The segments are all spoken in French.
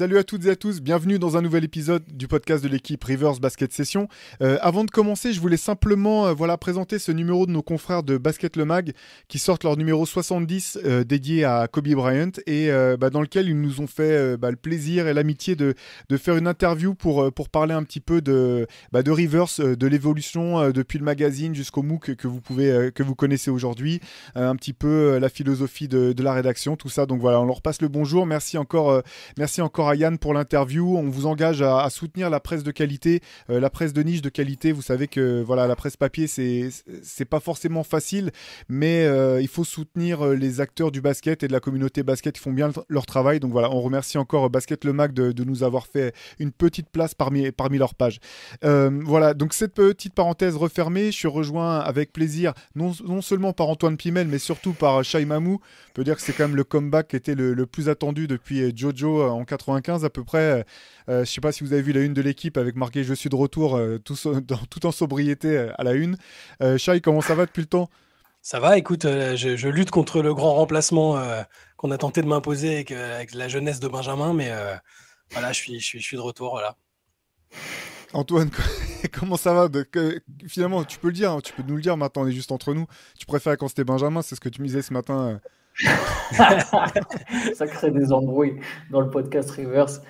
Salut à toutes et à tous, bienvenue dans un nouvel épisode du podcast de l'équipe Rivers Basket Session. Euh, avant de commencer, je voulais simplement euh, voilà, présenter ce numéro de nos confrères de Basket Le Mag qui sortent leur numéro 70 euh, dédié à Kobe Bryant et euh, bah, dans lequel ils nous ont fait bah, le plaisir et l'amitié de, faire une interview pour, parler un petit peu de, bah, de Rivers, de l'évolution depuis le magazine jusqu'au MOOC que vous, pouvez, que vous connaissez aujourd'hui, un petit peu la philosophie de, de la rédaction, tout ça. Donc voilà, on leur passe le bonjour. Merci encore, merci encore Yann pour l'interview. On vous engage à, soutenir la presse de qualité, euh, la presse de niche de qualité. Vous savez que voilà, la presse papier, c'est pas forcément facile, mais euh, il faut soutenir euh, les acteurs du basket et de la communauté basket qui font bien le- leur travail. Donc voilà, on remercie encore Basket Le Mag de, nous avoir fait une petite place parmi, parmi leurs pages. Voilà, donc cette petite parenthèse refermée, je suis rejoint avec plaisir, non, non seulement par Antoine Pimel, mais surtout par Shai Mamou. On peut dire que c'est quand même le comeback qui était le, le plus attendu depuis Jojo en 95 à peu près. Euh, je sais pas si vous avez vu la une de l'équipe avec marqué Je suis de retour euh, tout, so- dans- tout en sobriété euh, à la une. Euh, Shai, comment ça va depuis le temps? Ça va, écoute, euh, je, je lutte contre le grand remplacement euh, qu'on a tenté de m'imposer avec, euh, avec la jeunesse de Benjamin, mais euh, voilà, je suis, je, suis, je suis de retour. Voilà. Antoine, comment ça va? De- que- Finalement, tu peux le dire, hein, tu peux nous le dire maintenant, on est juste entre nous. Tu préfères quand c'était Benjamin, c'est ce que tu me disais ce matin. ça crée des embrouilles dans le podcast Reverse.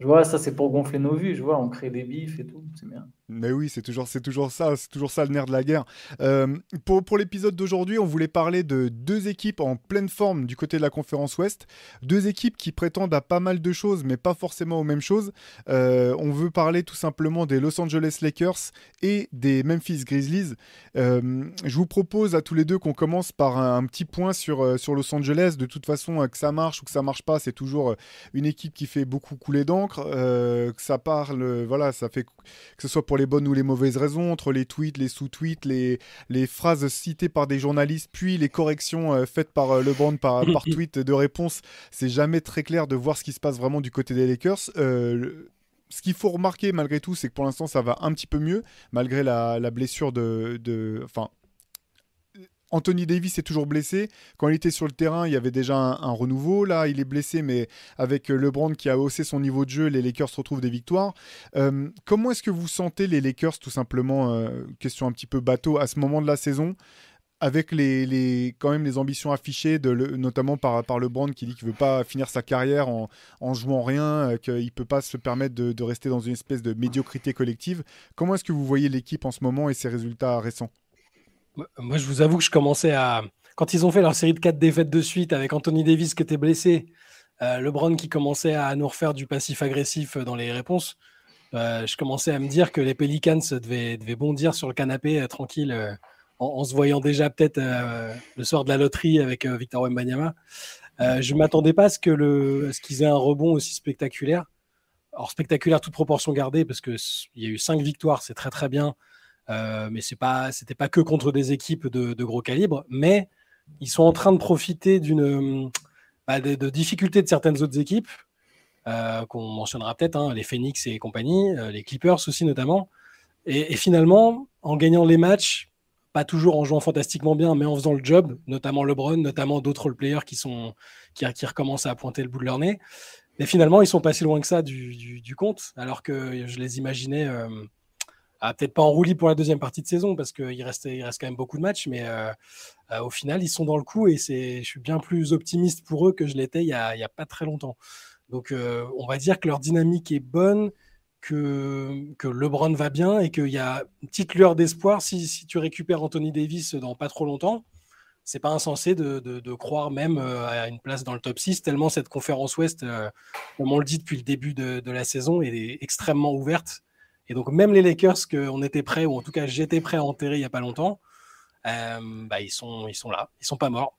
Je vois, ça c'est pour gonfler nos vues, je vois, on crée des bifs et tout, c'est bien. Mais oui, c'est toujours, c'est toujours ça, c'est toujours ça le nerf de la guerre. Euh, pour pour l'épisode d'aujourd'hui, on voulait parler de deux équipes en pleine forme du côté de la conférence Ouest, deux équipes qui prétendent à pas mal de choses, mais pas forcément aux mêmes choses. Euh, on veut parler tout simplement des Los Angeles Lakers et des Memphis Grizzlies. Euh, je vous propose à tous les deux qu'on commence par un, un petit point sur sur Los Angeles. De toute façon, que ça marche ou que ça marche pas, c'est toujours une équipe qui fait beaucoup couler d'encre. Que ça parle, voilà, ça fait que ce soit pour les bonnes ou les mauvaises raisons, entre les tweets, les sous-tweets, les, les phrases citées par des journalistes, puis les corrections euh, faites par euh, LeBron par, par tweet de réponse, c'est jamais très clair de voir ce qui se passe vraiment du côté des Lakers. Euh, le- ce qu'il faut remarquer malgré tout, c'est que pour l'instant ça va un petit peu mieux, malgré la, la blessure de... de- Enfin, Anthony Davis est toujours blessé. Quand il était sur le terrain, il y avait déjà un, renouveau. Là, il est blessé, mais avec LeBron qui a haussé son niveau de jeu, les Lakers retrouvent des victoires. Euh, comment est-ce que vous sentez les Lakers, tout simplement, euh, question un petit peu bateau, à ce moment de la saison avec les, quand même les ambitions affichées, notamment par, LeBron qui dit qu'il veut pas finir sa carrière en, jouant rien, euh, qu'il peut pas se permettre de rester dans une espèce de médiocrité collective. Comment est-ce que vous voyez l'équipe en ce moment et ses résultats récents? Moi- je vous avoue que je commençais à. Quand ils ont fait leur série de quatre défaites de suite avec Anthony Davis qui était blessé, euh, LeBron qui commençait à nous refaire du passif agressif dans les réponses, euh, je commençais à me dire que les Pelicans devaient, bondir sur le canapé euh, tranquille euh, en, se voyant déjà peut-être euh, le soir de la loterie avec euh, Victor Wembanyama. Euh, je ne m'attendais pas à ce qu'ils aient un rebond aussi spectaculaire. Alors spectaculaire, toute proportion gardée, parce qu'il y a eu cinq victoires, c'est très très bien. Euh, mais c'est pas, c'était pas que contre des équipes de, gros calibre, mais ils sont en train de profiter bah, de, difficultés de certaines autres équipes euh, qu'on mentionnera peut-être, hein, les Phoenix et compagnie, euh, les Clippers aussi notamment. Et, finalement, en gagnant les matchs, pas toujours en jouant fantastiquement bien, mais en faisant le job, notamment LeBron, notamment d'autres role-players qui, recommencent à pointer le bout de leur nez. Mais finalement, ils sont pas si loin que ça du, compte, alors que je les imaginais ah, peut-être pas en roulis pour la deuxième partie de saison, parce qu'il reste, il reste quand même beaucoup de matchs, mais euh, euh, au final, ils sont dans le coup et c'est, je suis bien plus optimiste pour eux que je l'étais il y a, pas très longtemps. Donc, euh, on va dire que leur dynamique est bonne, que, LeBron va bien et qu'il y a une petite lueur d'espoir si, tu récupères Anthony Davis dans pas trop longtemps. C'est pas insensé de, croire même à une place dans le top 6, tellement cette conférence Ouest, comme on le dit depuis le début de la saison, est extrêmement ouverte. Et donc, même les Lakers, qu'on était prêts, ou en tout cas j'étais prêt à enterrer il n'y a pas longtemps, euh, bah, ils, sont, ils sont là, ils sont pas morts.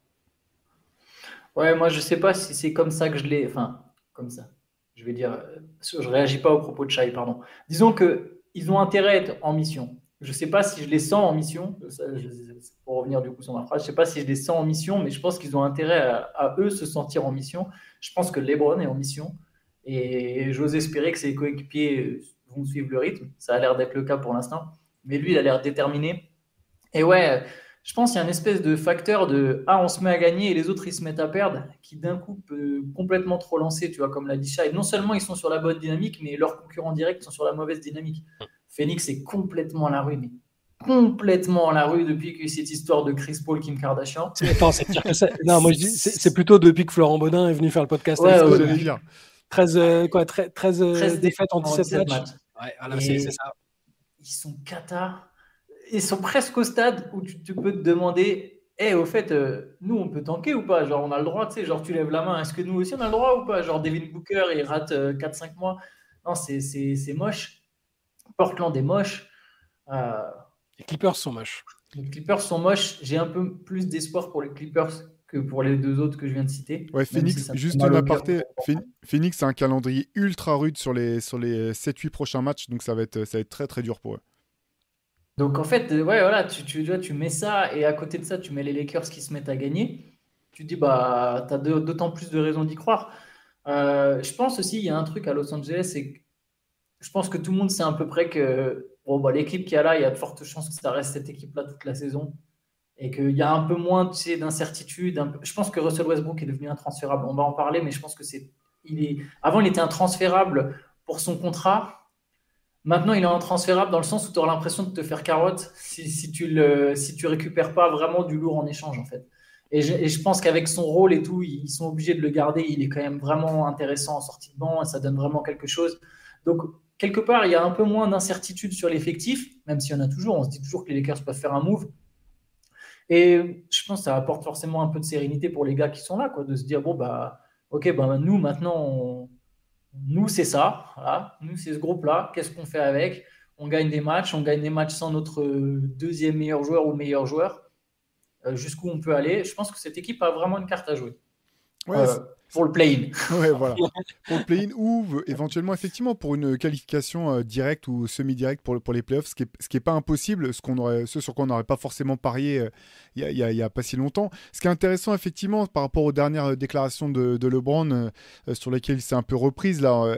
Ouais, moi je sais pas si c'est comme ça que je l'ai. Enfin, comme ça. Je vais dire. Je réagis pas au propos de Shai, pardon. Disons que ils ont intérêt à être en mission. Je ne sais pas si je les sens en mission. pour revenir du coup sur ma phrase, je ne sais pas si je les sens en mission, mais je pense qu'ils ont intérêt à, eux se sentir en mission. Je pense que LeBron est en mission et j'ose espérer que ses coéquipiers vont suivre le rythme. Ça a l'air d'être le cas pour l'instant, mais lui, il a l'air déterminé. Et ouais, je pense qu'il y a une espèce de facteur de ah on se met à gagner et les autres ils se mettent à perdre qui d'un coup peut complètement trop lancer, tu vois, comme l'a dit Shai. Non seulement ils sont sur la bonne dynamique, mais leurs concurrents directs sont sur la mauvaise dynamique. Phoenix est complètement à la rue, mais complètement à la rue depuis que cette histoire de Chris Paul, Kim Kardashian. Attends, c'est que ça. Non, moi je dis, c'est plutôt depuis que Florent Baudin est venu faire le podcast. Ouais, ouais, 13, euh, quoi, 13, 13 défaites en 17, matchs. Ouais, voilà, c'est ça. Ils sont cata. Ils sont presque au stade où tu, peux te demander Eh, au fait, euh, nous, on peut tanker ou pas? Genre, on a le droit, tu sais, genre, tu lèves la main. Est-ce que nous aussi, on a le droit ou pas? Genre, Devin Booker, il rate 4-5 euh, mois. Non, c'est moche. Portland est moche. Euh, les Clippers sont moches. Les Clippers sont moches. J'ai un peu plus d'espoir pour les Clippers que pour les deux autres que je viens de citer. Ouais, Phoenix, juste un aparté. Phoenix a un calendrier ultra rude sur les, sur les 7-8 prochains matchs, donc ça va, être, ça va être très très dur pour eux. Donc en fait, ouais, voilà, tu, tu, tu mets ça et à côté de ça, tu mets les Lakers qui se mettent à gagner. Tu dis, bah, tu as d'autant plus de raisons d'y croire. Euh, je pense aussi, il y a un truc à Los Angeles, c'est je pense que tout le monde sait à peu près que bon, bah, l'équipe qui est là, il y a de fortes chances que ça reste cette équipe-là toute la saison. Et qu'il y a un peu moins tu sais, d'incertitude. Je pense que Russell Westbrook est devenu intransférable. On va en parler, mais je pense que c'est. Il est... Avant, il était intransférable pour son contrat. Maintenant, il est intransférable dans le sens où tu auras l'impression de te faire carotte si, tu ne si récupères pas vraiment du lourd en échange, en fait. Et je, pense qu'avec son rôle et tout, ils sont obligés de le garder. Il est quand même vraiment intéressant en sortie de banc ça donne vraiment quelque chose. Donc, quelque part, il y a un peu moins d'incertitude sur l'effectif, même s'il y en a toujours. On se dit toujours que les Lakers peuvent faire un move. Et je pense que ça apporte forcément un peu de sérénité pour les gars qui sont là, quoi, de se dire bon, bah, ok, bah, nous, maintenant, nous, c'est ça. Nous, c'est ce groupe-là. Qu'est-ce qu'on fait avec? On gagne des matchs. On gagne des matchs sans notre deuxième meilleur joueur ou meilleur joueur. Euh, jusqu'où on peut aller. Je pense que cette équipe a vraiment une carte à jouer. Ouais, euh, pour le play-in. voilà. pour le play-in ou éventuellement, effectivement, pour une qualification euh, directe ou semi-directe pour, pour les playoffs, ce qui n'est pas impossible, ce, qu'on aurait, ce sur quoi on n'aurait pas forcément parié euh, il n'y a, y a, pas si longtemps. Ce qui est intéressant, effectivement, par rapport aux dernières déclarations de, de LeBron, sur lesquelles il s'est un peu reprise, là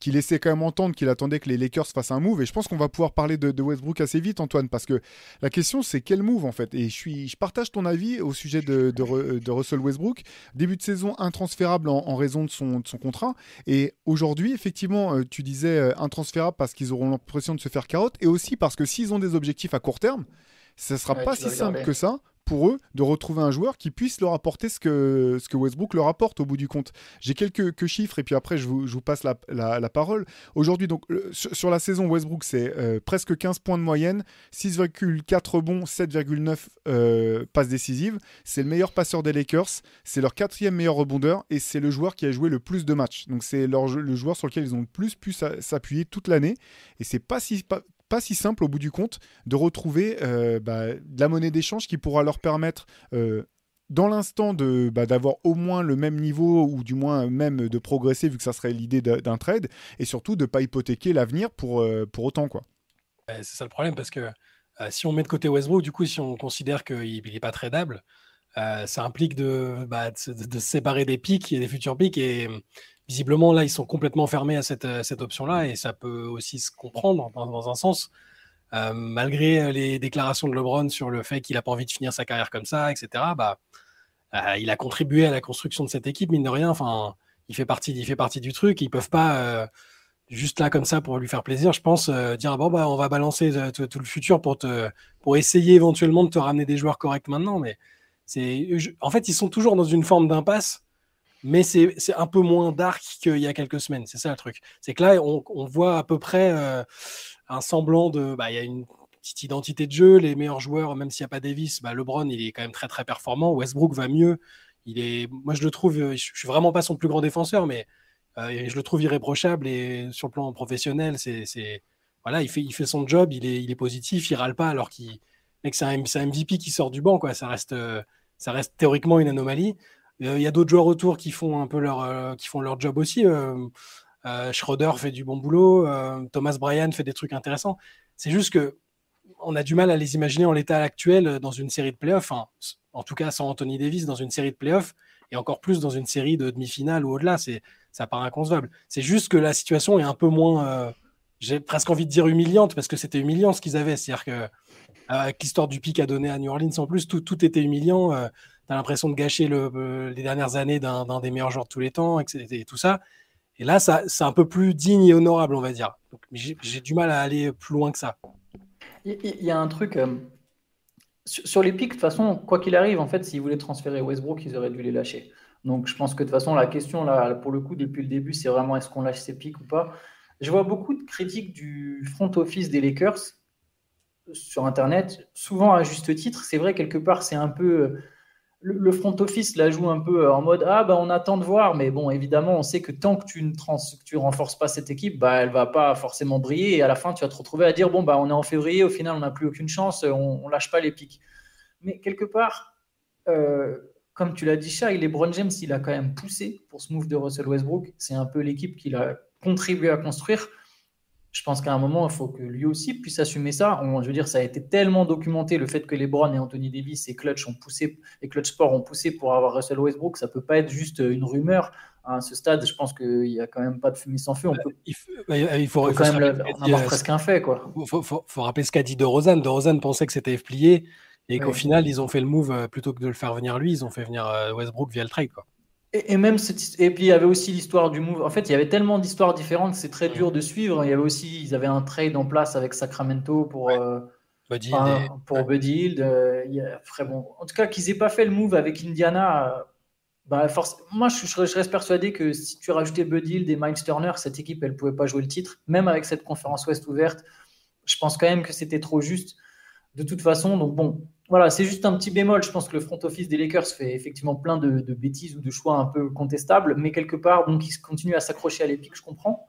qu'il laissait quand même entendre qu'il attendait que les Lakers fassent un move. Et je pense qu'on va pouvoir parler de, Westbrook assez vite, Antoine, parce que la question c'est quel move en fait? Et je, suis, je partage ton avis au sujet de, de, Russell Westbrook. Début de saison intransférable en, raison de son, de son, contrat. Et aujourd'hui, effectivement, euh, tu disais euh, intransférable parce qu'ils auront l'impression de se faire carotte. Et aussi parce que s'ils ont des objectifs à court terme, ce ne sera pas si simple que ça pour eux de retrouver un joueur qui puisse leur apporter ce que, Westbrook leur apporte au bout du compte. J'ai quelques, chiffres et puis après je vous, passe la, parole. Aujourd'hui, donc sur, la saison, Westbrook c'est euh, presque 15 points de moyenne, 6,4 bons, 7,9 euh, passes décisives. C'est le meilleur passeur des Lakers, c'est leur quatrième meilleur rebondeur et c'est le joueur qui a joué le plus de matchs. Donc c'est le joueur sur lequel ils ont le plus pu s'appuyer toute l'année et c'est pas si pas, pas si simple au bout du compte de retrouver euh, bah, de la monnaie d'échange qui pourra leur permettre euh, dans l'instant de bah, d'avoir au moins le même niveau ou du moins même de progresser vu que ça serait l'idée d'un trade et surtout de pas hypothéquer l'avenir pour, euh, pour autant quoi. C'est ça le problème parce que si on met de côté Westbrook, du coup si on considère qu'il n'est pas tradable, ça implique de, bah, de, se séparer des pics et des futurs pics et visiblement, là, ils sont complètement fermés à cette, cette option-là et ça peut aussi se comprendre dans, un sens. Euh, malgré les déclarations de LeBron sur le fait qu'il n'a pas envie de finir sa carrière comme ça, etc., bah, euh, il a contribué à la construction de cette équipe, mine de rien. Enfin, il fait partie, il fait partie du truc. Ils peuvent pas euh, juste là comme ça pour lui faire plaisir, je pense, dire bon bah on va balancer tout le futur pour pour essayer éventuellement de te ramener des joueurs corrects maintenant. Mais c'est, en fait, ils sont toujours dans une forme d'impasse mais c'est un peu moins dark qu'il y a quelques semaines. C'est ça le truc. C'est que là, on, voit à peu près euh, un semblant de. Bah, il y a une petite identité de jeu. Les meilleurs joueurs, même s'il n'y a pas Davis, bah, LeBron, il est quand même très très performant. Westbrook va mieux. Il est, moi, je le trouve. Je suis vraiment pas son plus grand défenseur, mais euh, je le trouve irréprochable et sur le plan professionnel, c'est voilà, il fait, il fait son job. Il est, il est positif. Il râle pas alors qu'il c'est un, un, MVP qui sort du banc. Quoi. Ça reste, euh, ça reste théoriquement une anomalie. Euh, il y a d'autres joueurs autour qui font un peu leur, euh, qui font leur job aussi. Euh, Schroeder fait du bon boulot. Thomas Bryan fait des trucs intéressants. C'est juste que on a du mal à les imaginer en l'état actuel dans une série de playoffs. hein. En tout cas, sans Anthony Davis dans une série de playoffs et encore plus dans une série de demi-finale ou au-delà. C'est ça paraît inconcevable. C'est juste que la situation est un peu moins. J'ai presque envie de dire humiliante parce que c'était humiliant ce qu'ils avaient. C'est-à-dire que euh, avec l'histoire du pic à donner à New Orleans en plus, tout, tout était humiliant. T'as l'impression de gâcher euh, les dernières années d'un des meilleurs joueurs de tous les temps, etc. Et tout ça. Et là, ça, c'est un peu plus digne et honorable, on va dire. J'ai du mal à aller plus loin que ça. Il y a un truc. euh, sur, les pics, de toute façon, quoi qu'il arrive, en fait, s'ils voulaient transférer Westbrook, ils auraient dû les lâcher. Donc, je pense que de toute façon, la question, là, pour le coup, depuis le début, c'est vraiment est-ce qu'on lâche ces pics ou pas? Je vois beaucoup de critiques du front office des Lakers sur Internet, souvent à juste titre. C'est vrai, quelque part, c'est un peu. Le, front office la joue un peu euh, en mode Ah, bah, on attend de voir. Mais bon, évidemment, on sait que tant que tu ne trans, que tu renforces pas cette équipe, bah, elle va pas forcément briller. Et à la fin, tu vas te retrouver à dire Bon, bah, on est en février, au final, on n'a plus aucune chance, on, on lâche pas les pics. Mais quelque part, euh, comme tu l'as dit, Shai, LeBron James, il a quand même poussé pour ce move de Russell Westbrook. C'est un peu l'équipe qu'il a contribué à construire. Je pense qu'à un moment, il faut que lui aussi puisse assumer ça. On- je veux dire, ça a été tellement documenté le fait que LeBron et Anthony Davis et Clutch ont poussé, et Clutch Sport ont poussé pour avoir Russell Westbrook. Ça peut pas être juste une rumeur. À ce stade, je pense qu'il n'y a quand même pas de fumée sans feu. On peut, Il, f- bah, il faut, faut il faut quand même dit, avoir euh, presque un fait, quoi. faut, rappeler ce qu'a dit De Rozan. De Rozan pensait que c'était plié et qu'au Oui. final, ils ont fait le move euh, plutôt que de le faire venir lui, ils ont fait venir euh, Westbrook via le trade. Quoi. Et, et même cette- et puis il y avait aussi l'histoire du move. En fait, il y avait tellement d'histoires différentes, c'est très dur de suivre. Il y avait aussi, ils avaient un trade en place avec Sacramento pour, euh, Buddy enfin, et- pour Buddy euh, après, bon, en tout cas, qu'ils aient pas fait le move avec Indiana. euh, bah, force- moi, je, je- je reste persuadé que si tu rajoutais Buddy Hield et Miles Turner, cette équipe, elle pouvait pas jouer le titre, même avec cette conférence Ouest ouverte. Je pense quand même que c'était trop juste de toute façon. Donc bon, voilà, c'est juste un petit bémol. Je pense que le front office des Lakers fait effectivement plein de, bêtises ou de choix un peu contestables, mais quelque part, donc ils continuent à s'accrocher à l'épique, je comprends.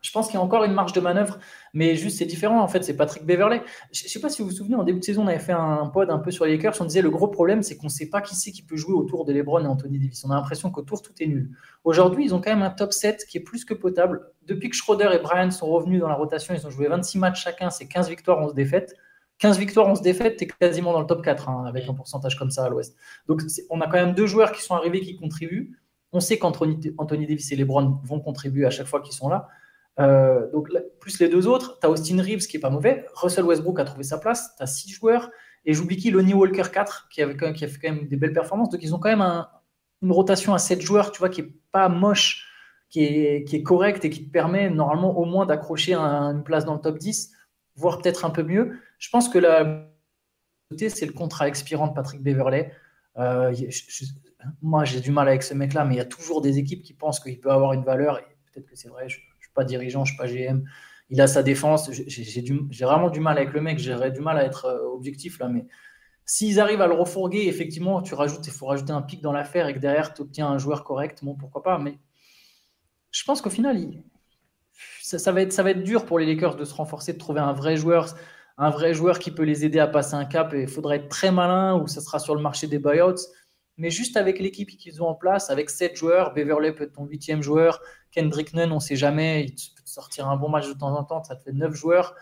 Je pense qu'il y a encore une marge de manœuvre, mais juste c'est différent. En fait, c'est Patrick Beverley. Je ne sais pas si vous vous souvenez, en début de saison, on avait fait un pod un peu sur les Lakers. On disait le gros problème, c'est qu'on ne sait pas qui c'est qui peut jouer autour de LeBron et Anthony Davis. On a l'impression qu'autour tout est nul. Aujourd'hui, ils ont quand même un top 7 qui est plus que potable. Depuis que Schroeder et Bryant sont revenus dans la rotation, ils ont joué 26 matchs chacun, c'est 15 victoires, 11 défaites. 15 victoires, 11 défaites, tu es quasiment dans le top 4 hein, avec un pourcentage comme ça à l'Ouest. Donc on a quand même deux joueurs qui sont arrivés qui contribuent. On sait qu'Anthony Anthony Davis et LeBron vont contribuer à chaque fois qu'ils sont là. Euh, donc plus les deux autres, tu as Austin Reeves qui est pas mauvais, Russell Westbrook a trouvé sa place, tu as six joueurs, et j'oublie qui, Lonnie Walker 4 qui, avait, même- qui a fait quand même des belles performances. Donc ils ont quand même un- une rotation à 7 joueurs, tu vois, qui est pas moche, qui est, qui est correcte et qui te permet normalement au moins d'accrocher un- une place dans le top 10, voire peut-être un peu mieux. Je pense que la c'est le contrat expirant de Patrick Beverley. Euh, moi, j'ai du mal avec ce mec-là, mais il y a toujours des équipes qui pensent qu'il peut avoir une valeur. Peut-être que c'est vrai, je ne suis pas dirigeant, je ne suis pas GM. Il a sa défense. J'ai vraiment du mal avec le mec. J'aurais du mal à être euh, objectif là, mais s'ils arrivent à le refourguer, effectivement, tu rajoutes, il faut rajouter un pic dans l'affaire et que derrière, tu obtiens un joueur correct. Bon, pourquoi pas, mais je pense qu'au final, il- ça, ça va être, ça va être dur pour les Lakers de se renforcer, de trouver un vrai joueur, un vrai joueur qui peut les aider à passer un cap. Et il faudra être très malin ou ça sera sur le marché des buyouts. Mais juste avec l'équipe qu'ils ont en place, avec 7 joueurs, Beverley peut être ton huitième joueur, Kendrick Nunn, on ne sait jamais, il peut te sortir un bon match de temps en temps, ça te fait 9 joueurs.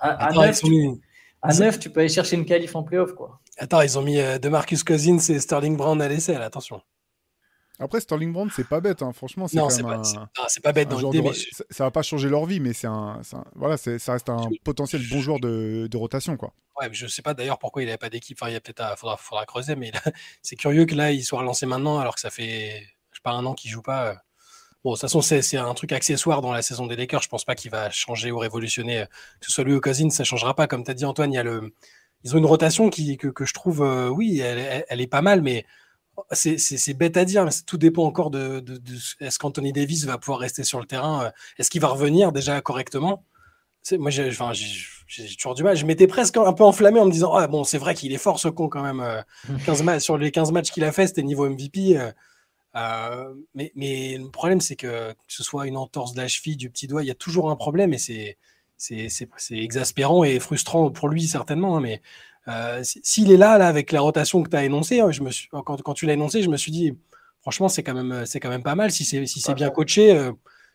À, à Attends, 9, ils ont tu, mis, à 9, tu peux aller chercher une qualif en playoff. Quoi. attends, ils ont mis euh, DeMarcus Cousins et Sterling Brown à l'essai, attention. Après, Sterling Brown, c'est pas bête. hein. Franchement, Non, c'est pas, un, bête dans l'idée, de- mais ça, ça va pas changer leur vie, mais c'est un, voilà, ça reste un Je- potentiel bon joueur de, de rotation, quoi. Ouais, mais je sais pas d'ailleurs pourquoi il n'avait pas d'équipe. Enfin, il y a peut-être à- faudra, faudra creuser, mais c'est curieux que là, il soit relancé maintenant alors que ça fait, je sais pas, un an qu'il joue pas. Bon, de toute façon, c'est un truc accessoire dans la saison des Lakers. Je pense pas qu'il va changer ou révolutionner. euh, Que ce soit lui ou Cousins, ça changera pas. Comme tu as dit, Antoine, il y a le, ils ont une rotation qui, que, que je trouve, euh, oui, elle est pas mal, mais c'est bête à dire. Mais tout dépend encore de, de- de- est-ce qu'Anthony Davis va pouvoir rester sur le terrain. euh, Est-ce qu'il va revenir déjà correctement? C'est- moi, j'ai enfin, toujours du mal. Je m'étais presque un peu enflammé en me disant Ah, bon, c'est vrai qu'il est fort ce con quand même. euh, 15 matchs, sur les 15 matchs qu'il a fait, c'était niveau MVP. euh, euh, mais, mais le problème, c'est que que ce soit une entorse de la cheville, du petit doigt, il y a toujours un problème et c'est exaspérant et frustrant pour lui, certainement. hein, mais euh, si- s'il est là, là, avec la rotation que tu as énoncée, hein, je me suis, quand, quand tu l'as énoncé, je me suis dit Franchement, c'est quand même, c'est quand même pas mal. Si c'est si bien coaché, euh,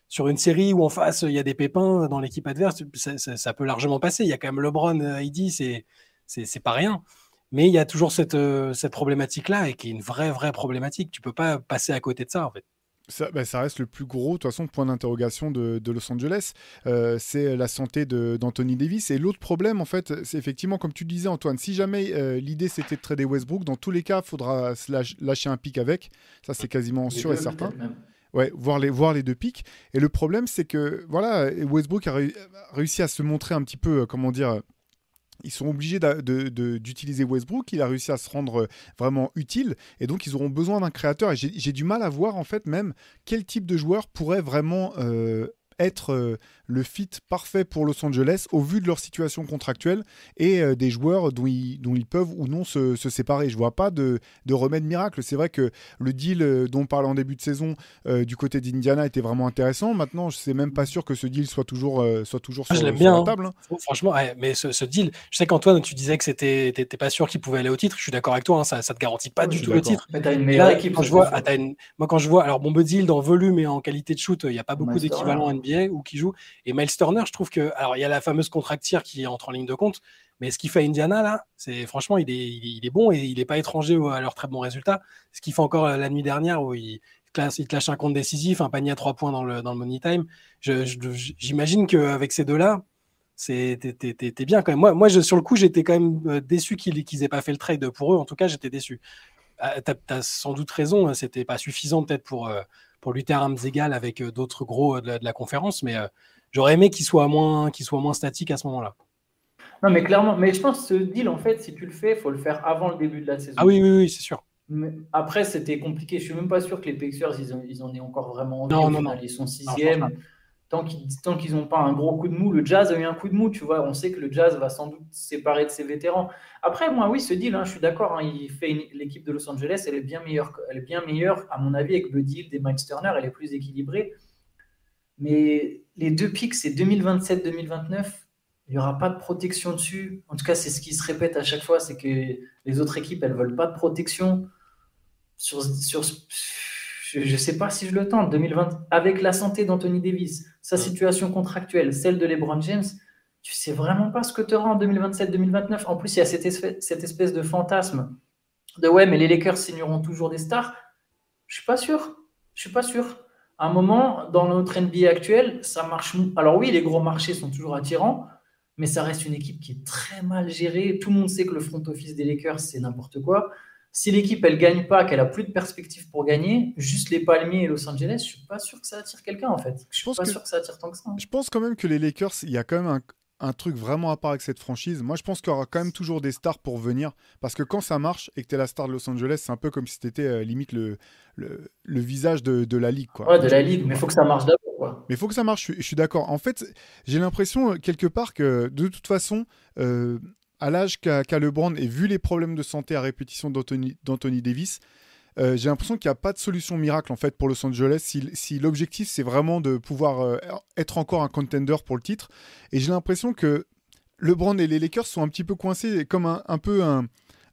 sur une série où en face il y a des pépins dans l'équipe adverse, ça, peut largement passer. Il y a quand même LeBron, Heidi, c'est c'est pas rien. Mais il y a toujours cette, cette problématique-là et qui est une vraie, vraie problématique. Tu peux pas passer à côté de ça, en fait. Bah, ça, reste le plus gros, de toute façon, point d'interrogation de, Los Angeles. Euh, c'est la santé d'Anthony Davis. Et l'autre problème, en fait, c'est effectivement, comme tu disais, Antoine, si jamais euh, l'idée c'était de trader Westbrook, dans tous les cas, il faudra lâcher un pic avec. Ça, c'est quasiment sûr et certain. Ouais, voir les, voir les deux pics. Et le problème, c'est que voilà, Westbrook a réussi à se montrer un petit peu, euh, comment dire, ils sont obligés d'utiliser Westbrook. Il a réussi à se rendre euh, vraiment utile. Et donc, ils auront besoin d'un créateur. Et j'ai du mal à voir, en fait, même quel type de joueur pourrait vraiment euh, être euh, le fit parfait pour Los Angeles au vu de leur situation contractuelle et euh, des joueurs dont ils, dont ils peuvent ou non se, séparer. Je vois pas de, de remède miracle. C'est vrai que le deal euh, dont on parlait en début de saison du côté d'Indiana était vraiment intéressant. Maintenant, je sais même pas sûr que ce deal soit toujours, soit toujours ah, sur, bien, la hein. table. Hein. Franchement, mais ce, deal, je sais qu'Antoine, tu disais que c'était, t'étais pas sûr qu'il pouvait aller au titre. Je suis d'accord avec toi, hein, ça, ça te garantit pas du tout le titre. Mais as une meilleure équipe. Quand je vois, ah, Moi, quand je vois, alors bon, deal dans volume et en qualité de shoot, il n'y a pas beaucoup d'équivalents NBA ou qui jouent. Et Miles Turner, je trouve que. Alors, il y a la fameuse contractière qui entre en ligne de compte, mais ce qu'il fait à Indiana, là, c'est franchement, il est, il est, bon et il n'est pas étranger à leurs très bons résultats. Ce qu'il fait encore euh, la nuit dernière où il, il te lâche un compte décisif, un panier à trois points dans le, dans le Money Time. J'imagine qu'avec ces deux-là, t'es bien quand même. Moi, moi sur le coup, j'étais quand même euh, déçu qu'ils n'aient pas fait le trade pour eux. En tout cas, j'étais déçu. Ah, tu as, sans doute raison, hein, c'était pas suffisant peut-être pour, euh, pour lutter à armes égales avec d'autres gros de la, conférence, mais j'aurais aimé qu'il soit moins, qu'il soit moins statique à ce moment-là. Non, mais clairement, mais je pense que ce deal, en fait, si tu le fais, il faut le faire avant le début de la saison. Ah oui, oui, oui, c'est sûr. après, c'était compliqué. Je suis même pas sûr que les Pacers, ils, ils en aient encore vraiment envie. Non, non, non. Ils sont sixième. tant qu'ils n'ont pas un gros coup de mou, le Jazz a eu un coup de mou, tu vois. On sait que le Jazz va sans doute se séparer de ses vétérans. Après, moi, oui, ce deal, hein, je suis d'accord. Hein, il fait l'équipe de Los Angeles, elle est bien meilleure, elle est bien meilleure, à mon avis, avec le deal des Miles Turner, elle est plus équilibrée. Mais les deux pics, c'est 2027-2029. Il n'y aura pas de protection dessus. En tout cas, c'est ce qui se répète à chaque fois, c'est que les autres équipes, elles ne veulent pas de protection. Sur, sur, je ne sais pas si je le tente. 2020, avec la santé d'Anthony Davis, sa situation contractuelle, celle de LeBron James, tu sais vraiment pas ce que tu auras en 2027-2029. En plus, il y a cette espèce, cette espèce de fantasme de ouais, mais les Lakers signeront toujours des stars. Je suis pas sûr. Je suis pas sûr à un moment, dans notre NBA actuel, ça marche. Alors oui, les gros marchés sont toujours attirants, mais ça reste une équipe qui est très mal gérée. Tout le monde sait que le front office des Lakers, c'est n'importe quoi. Si l'équipe, elle gagne pas, qu'elle a plus de perspectives pour gagner, juste les Palmiers et Los Angeles, je suis pas sûr que ça attire quelqu'un en fait. Je suis pas sûr que ça attire tant que ça. Hein. Je pense quand même que les Lakers, il y a quand même un, un truc vraiment à part avec cette franchise. Moi, je pense qu'il y aura quand même toujours des stars pour venir. Parce que quand ça marche et que tu es la star de Los Angeles, c'est un peu comme si tu étais euh, limite le, le, visage de, de, la ligue. Quoi. Ouais, de la ligue, mais il faut que ça marche d'abord. Mais il faut que ça marche, je, suis d'accord. En fait, j'ai l'impression, euh, quelque part, que de toute façon, euh, à l'âge qu'a LeBron et vu les problèmes de santé à répétition d'Anthony Davis, euh, j'ai l'impression qu'il n'y a pas de solution miracle en fait pour Los Angeles si, l'objectif c'est vraiment de pouvoir euh, être encore un contender pour le titre. Et j'ai l'impression que LeBron et les Lakers sont un petit peu coincés comme un, peu un,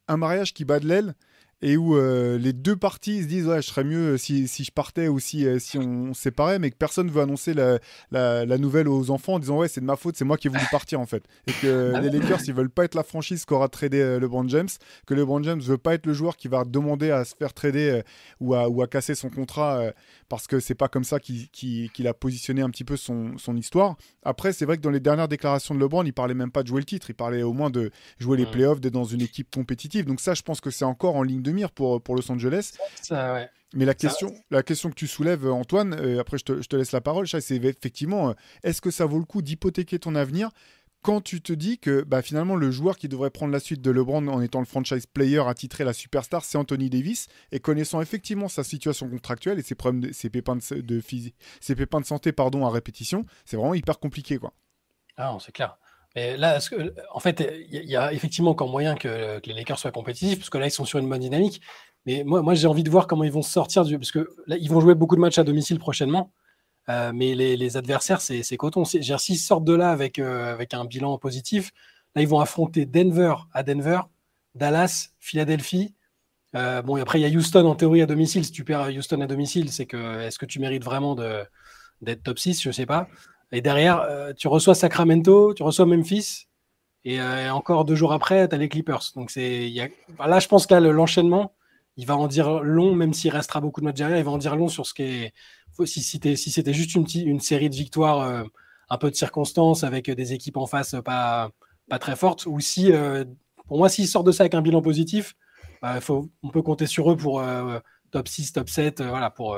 un mariage qui bat de l'aile et où euh, les deux parties se disent ouais je serais mieux si, si je partais ou si, euh, si on, séparait mais que personne veut annoncer la, la, nouvelle aux enfants en disant ouais c'est de ma faute c'est moi qui ai voulu partir en fait. Et que ah les Lakers ils veulent pas être la franchise qu'aura tradé euh, LeBron James que LeBron James veut pas être le joueur qui va demander à se faire trader ou, à, ou à casser son contrat parce que c'est pas comme ça qu'il a positionné un petit peu son, son histoire. Après c'est vrai que dans les dernières déclarations de LeBron il parlait même pas de jouer le titre il parlait au moins de jouer les playoffs d'être dans une équipe compétitive. Donc ça je pense que c'est encore en ligne de mire pour, pour Los Angeles. Mais la question, la question que tu soulèves, Antoine, euh, après je te, je te, laisse la parole, c'est effectivement, euh, est-ce que ça vaut le coup d'hypothéquer ton avenir quand tu te dis que bah, finalement le joueur qui devrait prendre la suite de LeBron en étant le franchise player attitré la superstar, c'est Anthony Davis, et connaissant effectivement sa situation contractuelle et ses, problèmes ses, pépins de, de ses pépins de santé pardon, à répétition, c'est vraiment hyper compliqué. Quoi. Ah, c'est clair. Mais là, en fait, il y, a effectivement encore moyen que, les Lakers soient compétitifs, parce que là, ils sont sur une bonne dynamique. Mais moi, j'ai envie de voir comment ils vont sortir du. Parce que ils vont jouer beaucoup de matchs à domicile prochainement. Euh, mais les, adversaires, c'est coton. S'ils sortent de là avec, euh, avec un bilan positif, là, ils vont affronter Denver à Denver, Dallas, Philadelphie. Euh, bon, et après, il y a Houston en théorie à domicile. Si tu perds Houston à domicile, c'est que est-ce que tu mérites vraiment d'être top 6, je sais pas. Et derrière, euh, tu reçois Sacramento, tu reçois Memphis, et euh, encore deux jours après, tu as les Clippers. Donc c'est, là, je pense que l'enchaînement, il va en dire long, même s'il restera beaucoup de matchs derrière, il va en dire long sur ce qui est. Si, c'était juste une, série de victoires, euh, un peu de circonstances, avec des équipes en face pas, très fortes, ou si, pour moi, s'ils sortent de ça avec un bilan positif, bah, on peut compter sur eux pour top 6, top 7. euh, voilà, pour,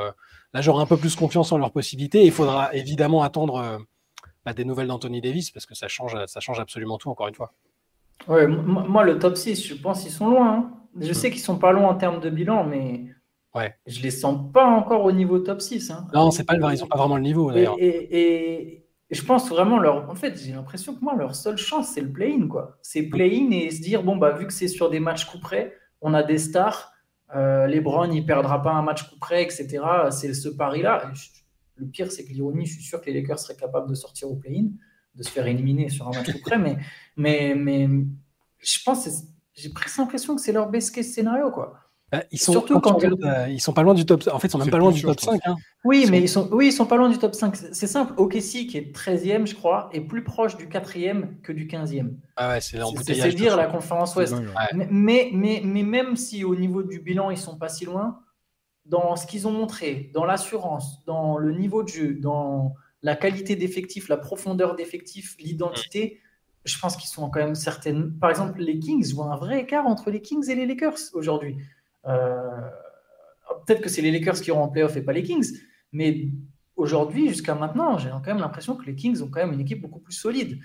là, j'aurai un peu plus confiance en leurs possibilités. Il faudra évidemment attendre euh, bah, des nouvelles d'Anthony Davis parce que ça change, ça change absolument tout, encore une fois. Ouais, moi, le top 6, je pense qu'ils sont loin. hein. Je sais qu'ils sont pas loin en termes de bilan, mais Ouais. je les sens pas encore au niveau top 6. hein. Non, c'est pas le, ils n'ont pas vraiment le niveau d'ailleurs. et- et- et je pense vraiment leur. En fait, j'ai l'impression que moi, leur seule chance, c'est le play-in, quoi. C'est play-in et se dire, bon, bah, vu que c'est sur des matchs coup près, on a des stars. Euh, LeBron, il perdra pas un match coup près, etc. C'est ce pari-là. Le pire, c'est que l'ironie, je suis sûr que les Lakers seraient capables de sortir au play-in, de se faire éliminer sur un match coup près, mais, mais, mais je pense, j'ai presque l'impression que c'est leur best case scénario, quoi. Bah, ils sont surtout quand tu quand- regardes, euh, ils sont pas loin du top. En fait, ils sont même pas loin du sûr, top je pense. 5. hein. Oui, mais ils sont, oui, ils sont pas loin du top 5. C'est simple. OKC, qui est 13e, je crois, est plus proche du 4e que du 15e. Ah ouais, c'est C'est dire la conférence Ouest. dingue, ouais. Ouais. Mais, mais, mais, même si au niveau du bilan, ils sont pas si loin, dans ce qu'ils ont montré, dans l'assurance, dans le niveau de jeu, dans la qualité d'effectif, la profondeur d'effectif, l'identité, je pense qu'ils sont quand même certaines. Par exemple, les Kings, vois un vrai écart entre les Kings et les Lakers aujourd'hui. Euh, Peut-être que c'est les Lakers qui iront en playoff et pas les Kings, mais aujourd'hui, jusqu'à maintenant, j'ai quand même l'impression que les Kings ont quand même une équipe beaucoup plus solide.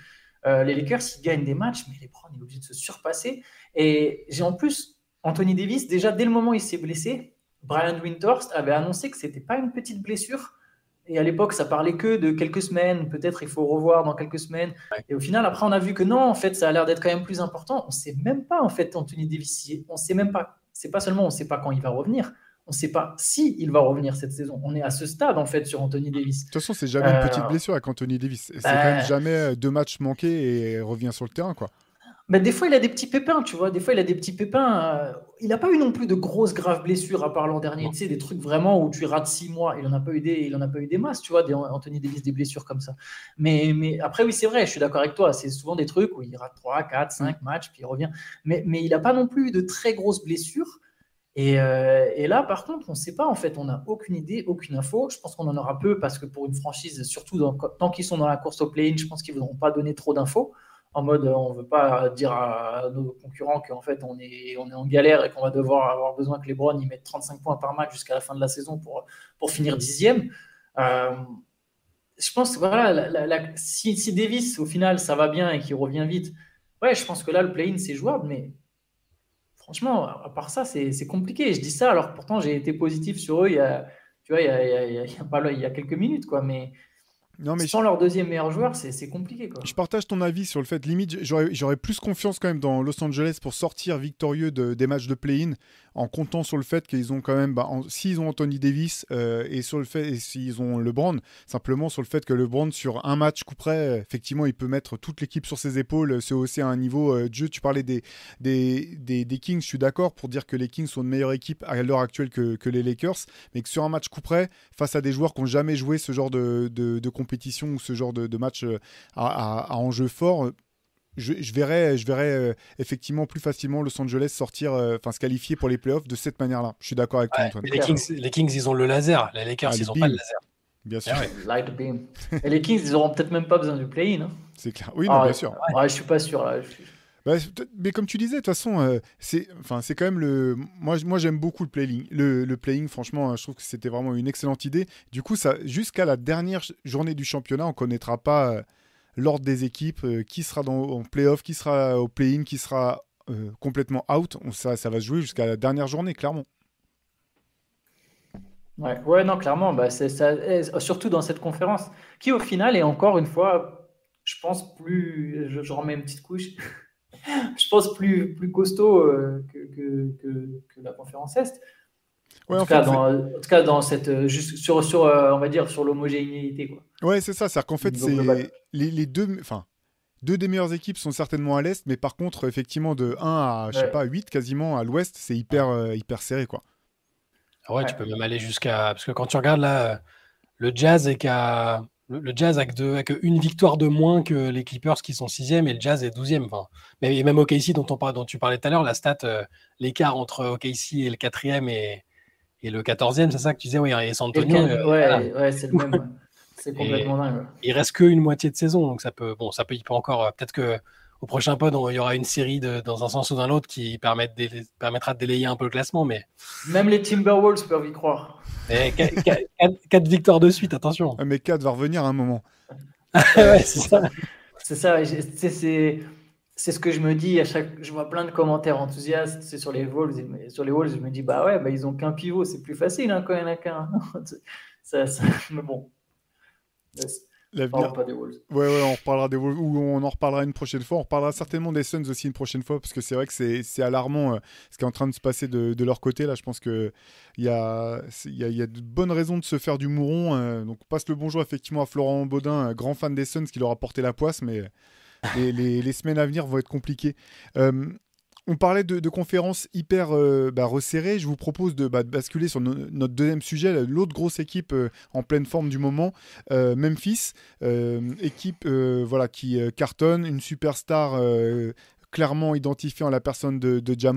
Euh, les Lakers, ils gagnent des matchs, mais les Browns, il est obligé de se surpasser. Et j'ai en plus Anthony Davis, déjà dès le moment où il s'est blessé, Brian Windhorst avait annoncé que c'était pas une petite blessure. Et à l'époque, ça parlait que de quelques semaines, peut-être il faut revoir dans quelques semaines. Et au final, après, on a vu que non, en fait, ça a l'air d'être quand même plus important. On sait même pas, en fait, Anthony Davis, on sait même pas. C'est pas seulement on sait pas quand il va revenir, on sait pas si il va revenir cette saison. On est à ce stade, en fait, sur Anthony Davis. De toute façon, c'est jamais une Euh, petite blessure avec Anthony Davis. C'est quand même jamais euh, deux matchs manqués et revient sur le terrain, quoi. Mais des fois, il a des petits pépins, tu vois. Des fois, il a des petits pépins. euh, Il n'a pas eu non plus de grosses graves blessures à part l'an dernier. Tu sais, des trucs vraiment où tu rates six mois. Il en a pas eu des, il en a pas eu des masses, tu vois, des Anthony Davis, des blessures comme ça. Mais, mais après, oui, c'est vrai. Je suis d'accord avec toi. C'est souvent des trucs où il rate 3, 4, 5 matchs, puis il revient. Mais, mais il n'a pas non plus eu de très grosses blessures. Et, euh, et là, par contre, on ne sait pas. En fait, on n'a aucune idée, aucune info. Je pense qu'on en aura peu parce que pour une franchise, surtout dans- tant qu'ils sont dans la course au play-in, je pense qu'ils ne voudront pas donner trop d'infos en mode on veut pas dire à nos concurrents qu'en fait on est, on est en galère et qu'on va devoir avoir besoin que les Browns y mettent 35 points par match jusqu'à la fin de la saison pour, pour finir dixième. Euh, je pense que voilà, si, Davis au final ça va bien et qu'il revient vite, ouais, je pense que là le play-in c'est jouable, mais franchement, à part ça, c'est compliqué. Je dis ça alors pourtant j'ai été positif sur eux il y a, il y a, il y a quelques minutes, quoi, mais, Non, mais sans leur deuxième meilleur joueur, c'est compliqué. Quoi. Je partage ton avis sur le fait, limite, j'aurais j'aurais plus confiance quand même dans Los Angeles pour sortir victorieux de- des matchs de play-in en comptant sur le fait qu'ils ont quand même, bah, s'ils ont Anthony Davis euh, et sur le fait, s'ils ont LeBron, simplement sur le fait que LeBron sur un match coup près, euh, effectivement, il peut mettre toute l'équipe sur ses épaules, c'est aussi à un niveau euh, de jeu. Tu parlais des, des, Kings, je suis d'accord pour dire que les Kings sont une meilleure équipe à l'heure actuelle que, les Lakers, mais que sur un match coup près, face à des joueurs qui n'ont jamais joué ce genre de, de, compétition ou ce genre de, match euh, à, à- à fort, je, je verrais, je verrais euh, effectivement plus facilement Los Angeles sortir, euh, enfin se qualifier pour les playoffs de cette manière-là. Je suis d'accord avec toi, Antoine. les, Kings, les Kings, ils ont le laser. Les Lakers, Ah, ils n'ont pas le laser. Bien sûr, Ah ouais. Light beam. Et les Kings, ils auront peut-être même pas besoin du play-in. hein. c'est clair. Oui, non, Ah, bien ouais. sûr. Ouais, je suis pas sûr là. Je suis- Bah, mais comme tu disais, de toute façon, euh, c'est, enfin, c'est quand même le. Moi, moi, j'aime beaucoup le playing. Le, le playing, franchement, hein, je trouve que c'était vraiment une excellente idée. Du coup, ça, jusqu'à la dernière journée du championnat, on connaîtra pas euh, l'ordre des équipes, euh, qui sera dans, en playoff, qui sera au play-in, qui sera euh, complètement out. On- ça, ça va se jouer jusqu'à la dernière journée, clairement. Ouais, non, clairement, bah, ça, et surtout dans cette conférence, qui au final est encore une fois, je pense plus, je, remets une petite couche, je pense plus, plus costaud euh, que, que la conférence Est. Ouais, en, en tout cas, fait, dans, en tout cas, dans cette, euh, juste sur, sur euh, on va dire, sur l'homogénéité, quoi. Ouais, c'est ça. C'est-à-dire qu'en fait, c'est les, les deux, enfin, deux des meilleures équipes sont certainement à l'est, mais par contre, effectivement, de 1 à, je sais Ouais. pas, 8 quasiment à l'ouest, c'est hyper, euh, hyper serré, quoi. Ah ouais, tu peux même aller jusqu'à. Parce que quand tu regardes là, le Jazz est qu'à le, Jazz a, que une victoire de moins que les Clippers qui sont sixième et le Jazz est douzième. Enfin, mais même OKC dont, on dont tu parlais tout à l'heure, la stat, euh, l'écart entre OKC et le quatrième et, et le quatorzième, c'est ça que tu disais, oui, et San Antonio. Euh, ouais, ouais c'est le même. C'est complètement dingue. Il reste qu'une moitié de saison, donc ça peut, bon, ça peut, il peut encore, euh, peut-être que au prochain pod, il y aura une série de, dans un sens ou dans l'autre qui permettra de délayer un peu le classement. Mais... Même les Timberwolves peuvent y croire. 4 victoires de suite, attention. Mais 4 va revenir à un moment. ouais, c'est ça. C'est ça. C'est ce que je me dis à chaque. Je vois plein de commentaires enthousiastes. C'est sur les Wolves. Sur les Wolves, je me dis bah ouais, bah, ils ont qu'un pivot. C'est plus facile hein, quand il n'y en a qu'un. ça, Mais bon. L'avenir. Ouais, ouais, on reparlera des Wolves, ou on en reparlera une prochaine fois. On reparlera certainement des Suns aussi une prochaine fois, parce que c'est vrai que c'est alarmant euh, ce qui est en train de se passer de, de leur côté. Là, je pense qu'il y a, y, a, y a de bonnes raisons de se faire du mouron. Euh, donc, on passe le bonjour effectivement à Florent Baudin, grand fan des Suns, qui leur a porté la poisse, mais les, semaines à venir vont être compliquées. Euh, on parlait de, conférences hyper euh, bah, resserrées. Je vous propose de, bah, basculer sur notre deuxième sujet, l'autre grosse équipe euh, en pleine forme du moment, euh, Memphis, équipe voilà qui cartonne, une superstar clairement identifiée en la personne de, de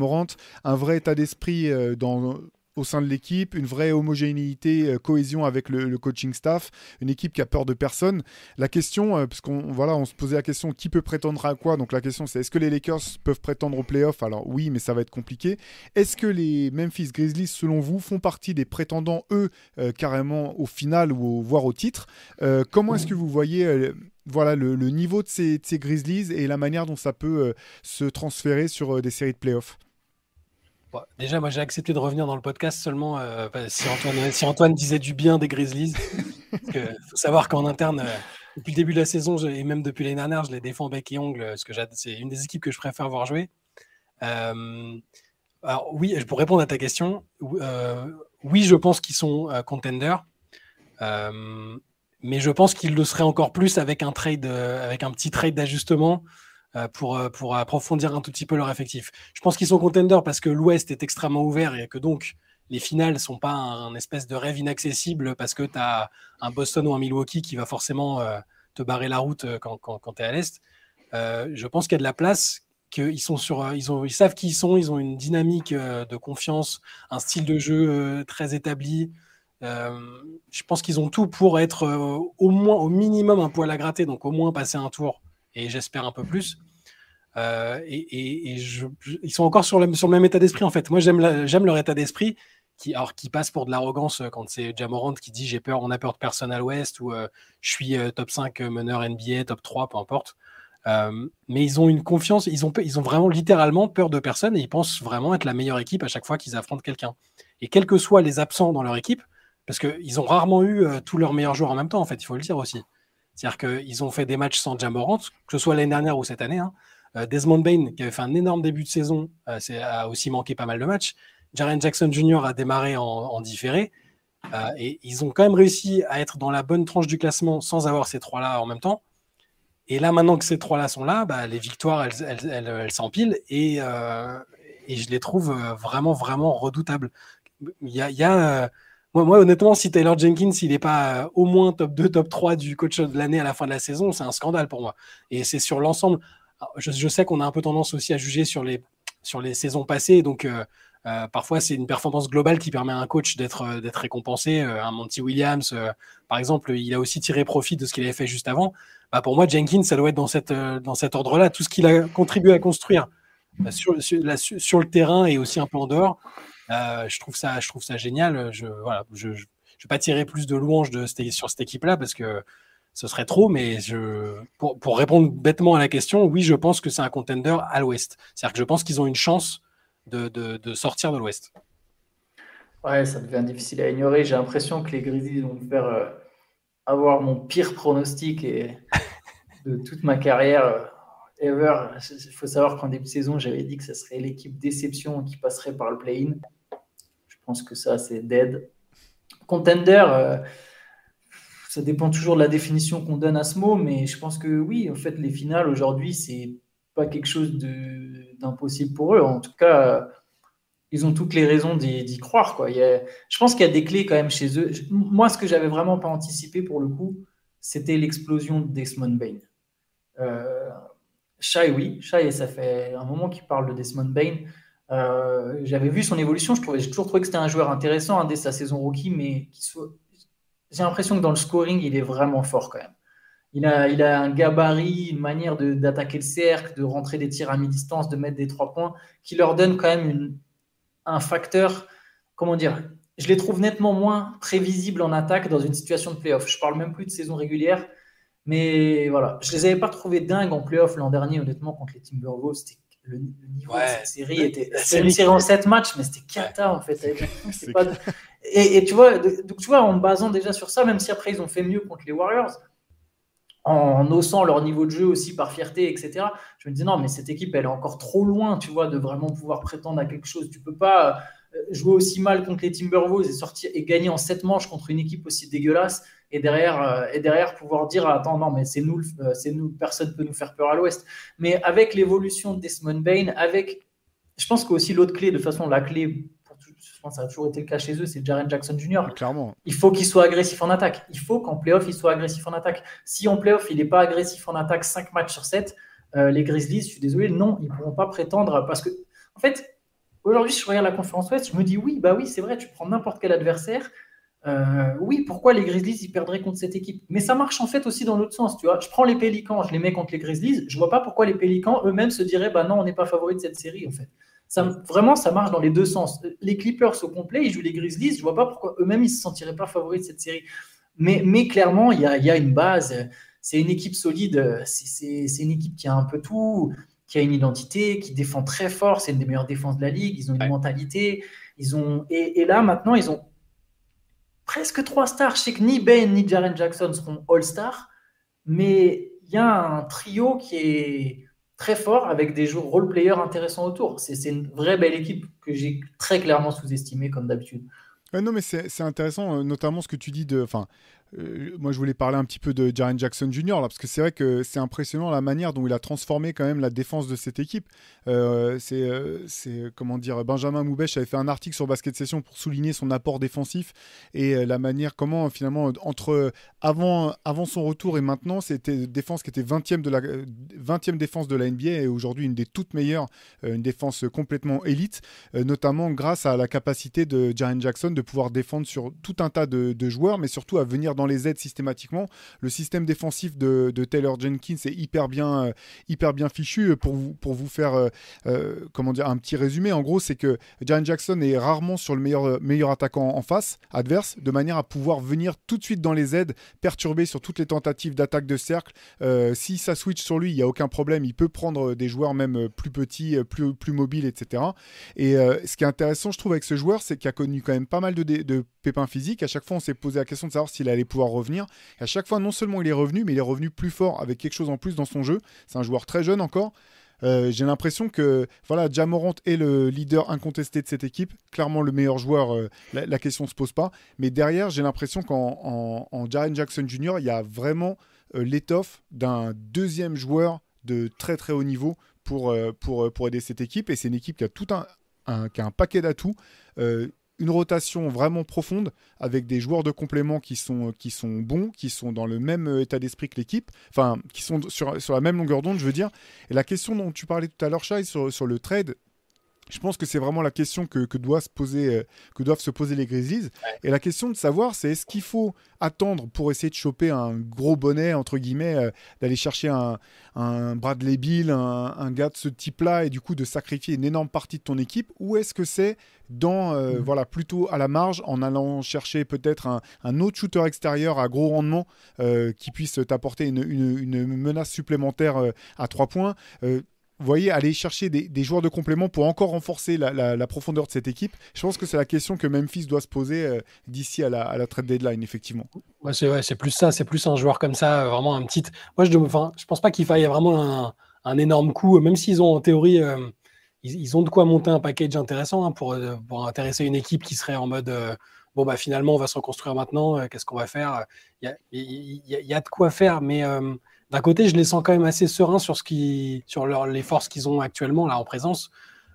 un vrai état d'esprit dans au sein de l'équipe, une vraie homogénéité, euh, cohésion avec le, coaching staff, une équipe qui a peur de personne. La question, euh, parce qu'on voilà, on se posait la question qui peut prétendre à quoi? Donc la question c'est est-ce que les Lakers peuvent prétendre aux playoffs Alors oui, mais ça va être compliqué. Est-ce que les Memphis Grizzlies, selon vous, font partie des prétendants, eux, euh, carrément au final ou voire au titre? Comment est-ce que vous voyez voilà, le, niveau de ces, Grizzlies et la manière dont ça peut se transférer sur des séries de playoffs déjà, moi, j'ai accepté de revenir dans le podcast seulement euh, si, Antoine, disait du bien des Grizzlies. Il faut savoir qu'en interne, euh, depuis le début de la saison et même depuis l'année dernière, je les défends bec et ongle c'est une des équipes que je préfère voir jouer. Euh, alors, oui, pour répondre à ta question, oui, je pense qu'ils sont contenders. mais je pense qu'ils le seraient encore plus avec un trade, avec un petit trade d'ajustement pour, euh, pour approfondir un tout petit peu leur effectif. Je pense qu'ils sont contenders parce que l'Ouest est extrêmement ouvert et que donc les finales ne sont pas un, espèce de rêve inaccessible parce que tu as un Boston ou un Milwaukee qui va forcément euh, te barrer la route quand, quand, tu es à l'Est. je pense qu'il y a de la place, qu'ils sont sur, ils savent qui ils sont, ils ont une dynamique de confiance, un style de jeu très établi. je pense qu'ils ont tout pour être au moins, au minimum, un poil à gratter, donc au moins passer un tour et j'espère un peu plus. Euh, et, ils sont encore sur le, même état d'esprit en fait. Moi j'aime leur état d'esprit qui, alors, qui passe pour de l'arrogance euh, quand c'est Jamorant qui dit j'ai peur, on a peur de personne à l'ouest ou euh, je suis top 5 meneur NBA, top 3, peu importe. mais ils ont une confiance, ils ont, ils ont vraiment littéralement peur de personne et ils pensent vraiment être la meilleure équipe à chaque fois qu'ils affrontent quelqu'un. Et quels que soient les absents dans leur équipe, parce qu'ils ont rarement eu tous leurs meilleurs joueurs en même temps, en fait, il faut le dire aussi. C'est-à-dire qu'ils ont fait des matchs sans Jamorant, que ce soit l'année dernière ou cette année. Hein. Euh, Desmond Bain, qui avait fait un énorme début de saison, euh, a aussi manqué pas mal de matchs. Jaren Jackson Jr. a démarré en, différé. Euh, et ils ont quand même réussi à être dans la bonne tranche du classement sans avoir ces trois-là en même temps. Et là, maintenant que ces trois-là sont là, bah, les victoires, elles, s'empilent et, je les trouve vraiment, vraiment redoutables. Il y a, moi, honnêtement, si Taylor Jenkins, il n'est pas au moins top 2, top 3 du coach de l'année à la fin de la saison, c'est un scandale pour moi. Et c'est sur l'ensemble. Je, sais qu'on a un peu tendance aussi à juger sur les, sur les saisons passées. Donc, euh, euh, parfois, c'est une performance globale qui permet à un coach d'être euh, récompensé. un Monty Williams, par exemple, il a aussi tiré profit de ce qu'il avait fait juste avant. Bah, pour moi, Jenkins, ça doit être dans, cette, dans cet ordre-là. Tout ce qu'il a contribué à construire sur, sur, le terrain et aussi un peu en dehors, je, trouve ça, je trouve ça génial. Je ne je, je, vais pas tirer plus de louanges de, sur cette équipe-là parce que ce serait trop, mais je, pour, pour, répondre bêtement à la question, oui, je pense que c'est un contender à l'ouest. C'est-à-dire que je pense qu'ils ont une chance de, de, de sortir de l'ouest. Ouais, ça devient difficile à ignorer. J'ai l'impression que les Grizzlies vont me faire euh, avoir mon pire pronostic et de toute ma carrière euh, ever. Il faut savoir qu'en début de saison, j'avais dit que ce serait l'équipe déception qui passerait par le play-in. Je pense que ça, c'est dead. Contender, euh, ça dépend toujours de la définition qu'on donne à ce mot, mais je pense que oui, en fait, les finales aujourd'hui, c'est pas quelque chose d'impossible pour eux. En tout cas, ils ont toutes les raisons d'y croire. Quoi. je pense qu'il y a des clés quand même chez eux. moi, ce que j'avais vraiment pas anticipé pour le coup, c'était l'explosion de Desmond Bain. Euh, Shai, oui, Shai, ça fait un moment qu'il parle de Desmond Bain. Euh, j'avais vu son évolution, j'ai toujours trouvé que c'était un joueur intéressant hein, dès sa saison rookie, mais j'ai l'impression que dans le scoring, il est vraiment fort quand même. Il a, il a un gabarit, une manière d'attaquer le cercle, de rentrer des tirs à mi-distance, de mettre des trois points, qui leur donne quand même une, un facteur, comment dire, je les trouve nettement moins prévisibles en attaque dans une situation de playoff. Je parle même plus de saison régulière, mais voilà, je les avais pas trouvés dingues en playoff l'an dernier, honnêtement, contre les Timberwolves. Le, le, niveau de cette série était. C'est une série en 7 matchs, mais c'était cata en fait. Et, tu vois, donc, tu vois, en basant déjà sur ça, même si après ils ont fait mieux contre les Warriors, en haussant leur niveau de jeu aussi par fierté, etc. Je me dis non, mais cette équipe, elle est encore trop loin, tu vois, de vraiment pouvoir prétendre à quelque chose. Tu peux pas euh, jouer aussi mal contre les Timberwolves et sortir et gagner en sept manches contre une équipe aussi dégueulasse et derrière euh, et derrière pouvoir dire attends non mais c'est nous euh, c'est nous personne peut nous faire peur à l'Ouest. Mais avec l'évolution de Desmond Bain, avec je pense qu'aussi l'autre clé de toute façon la clé ça a toujours été le cas chez eux, c'est Jaren Jackson Jr. Clairement. Il faut qu'il soit agressif en attaque. Il faut qu'en playoff, il soit agressif en attaque. Si en playoff, il n'est pas agressif en attaque 5 matchs sur 7, euh, les Grizzlies, je suis désolé, non, ils ne pourront pas prétendre. Parce que, en fait, aujourd'hui, je regarde la conférence Ouest, je me dis oui, bah oui, c'est vrai, tu prends n'importe quel adversaire. Euh, oui, pourquoi les Grizzlies ils perdraient contre cette équipe? Mais ça marche en fait aussi dans l'autre sens, tu vois. Je prends les Pélicans, je les mets contre les Grizzlies, je vois pas pourquoi les Pélicans eux-mêmes se diraient bah non, on n'est pas favori de cette série en fait vraiment, ça marche dans les deux sens. Les Clippers au complet, ils jouent les Grizzlies. Je vois pas pourquoi eux-mêmes ils se sentiraient pas favoris de cette série. Mais, mais clairement, il y a, y a, une base. C'est une équipe solide. C'est une équipe qui a un peu tout, qui a une identité, qui défend très fort. C'est une des meilleures défenses de la ligue. Ils ont une mentalité. Ils ont et, et, là maintenant, ils ont presque trois stars. Je sais que ni Ben ni Jaren Jackson seront All-Stars, mais il y a un trio qui est très fort avec des joueurs role-players intéressants autour. C'est une vraie belle équipe que j'ai très clairement sous-estimée comme d'habitude. non, mais c'est intéressant, euh, notamment ce que tu dis de. Enfin, moi, je voulais parler un petit peu de Jaren Jackson Jr. là, parce que c'est vrai que c'est impressionnant la manière dont il a transformé quand même la défense de cette équipe. Euh, euh, c'est, comment dire, Benjamin Moubèche avait fait un article sur Basket Session pour souligner son apport défensif et la manière comment finalement entre avant, avant son retour et maintenant, c'était une défense qui était 20e de la 20e défense de la NBA et aujourd'hui une des toutes meilleures, une défense complètement élite, notamment grâce à la capacité de Jaren Jackson de pouvoir défendre sur tout un tas de, de joueurs, mais surtout à venir dans les aides systématiquement. Le système défensif de, Taylor Jenkins est hyper bien, euh, hyper bien fichu. Pour vous, pour vous faire euh, euh, comment dire, un petit résumé, en gros, c'est que Jaren Jackson est rarement sur le meilleur, meilleur attaquant en face, adverse, de manière à pouvoir venir tout de suite dans les aides, perturber sur toutes les tentatives d'attaque de cercle. si ça switch sur lui, il n'y a aucun problème. Il peut prendre des joueurs même plus petits, plus, plus mobiles, etc. Et ce qui est intéressant, je trouve, avec ce joueur, c'est qu'il a connu quand même pas mal de pépins physiques. À chaque fois, on s'est posé la question de savoir s'il allait pouvoir revenir. Et à chaque fois, non seulement il est revenu, mais il est revenu plus fort avec quelque chose en plus dans son jeu. C'est un joueur très jeune encore. Euh, j'ai l'impression que voilà, Jamorant est le leader incontesté de cette équipe, clairement le meilleur joueur, euh, la, question ne se pose pas. Mais derrière, j'ai l'impression qu'en en, Jaren Jackson Jr., il y a vraiment euh, l'étoffe d'un deuxième joueur de très très haut niveau pour, pour, pour aider cette équipe. Et c'est une équipe qui a tout un, qui a un paquet d'atouts une rotation vraiment profonde avec des joueurs de complément qui sont, qui sont bons, qui sont dans le même euh, état d'esprit que l'équipe, enfin, qui sont sur, sur la même longueur d'onde, je veux dire. Et la question dont tu parlais tout à l'heure, Shai, sur, sur le trade, je pense que c'est vraiment la question que, que, doit se poser, euh, que doivent se poser les Grizzlies. Et la question de savoir, c'est est-ce qu'il faut attendre pour essayer de choper un gros bonnet, entre guillemets, euh, d'aller chercher un, un, Bradley Bill, un, gars de ce type-là, et du coup de sacrifier une énorme partie de ton équipe? Ou est-ce que c'est dans, euh, mm. voilà, plutôt à la marge, en allant chercher peut-être un, un, autre shooter extérieur à gros rendement qui puisse t'apporter une, une, une, menace supplémentaire à trois points? Vous voyez, aller chercher des, joueurs de complément pour encore renforcer la, profondeur de cette équipe. Je pense que c'est la question que Memphis doit se poser euh, d'ici à la, trade deadline, effectivement. C'est plus ça, c'est plus un joueur comme ça, euh, vraiment un petit. Moi, je ne je pense pas qu'il faille vraiment un, énorme coup, même s'ils ont en théorie, euh, ils, ont de quoi monter un package intéressant hein, pour, intéresser une équipe qui serait en mode. Bon, bah, finalement, on va se reconstruire maintenant. Qu'est-ce qu'on va faire? Il y a, de quoi faire, mais d'un côté, je les sens quand même assez sereins sur, ce qui, sur les forces qu'ils ont actuellement là en présence.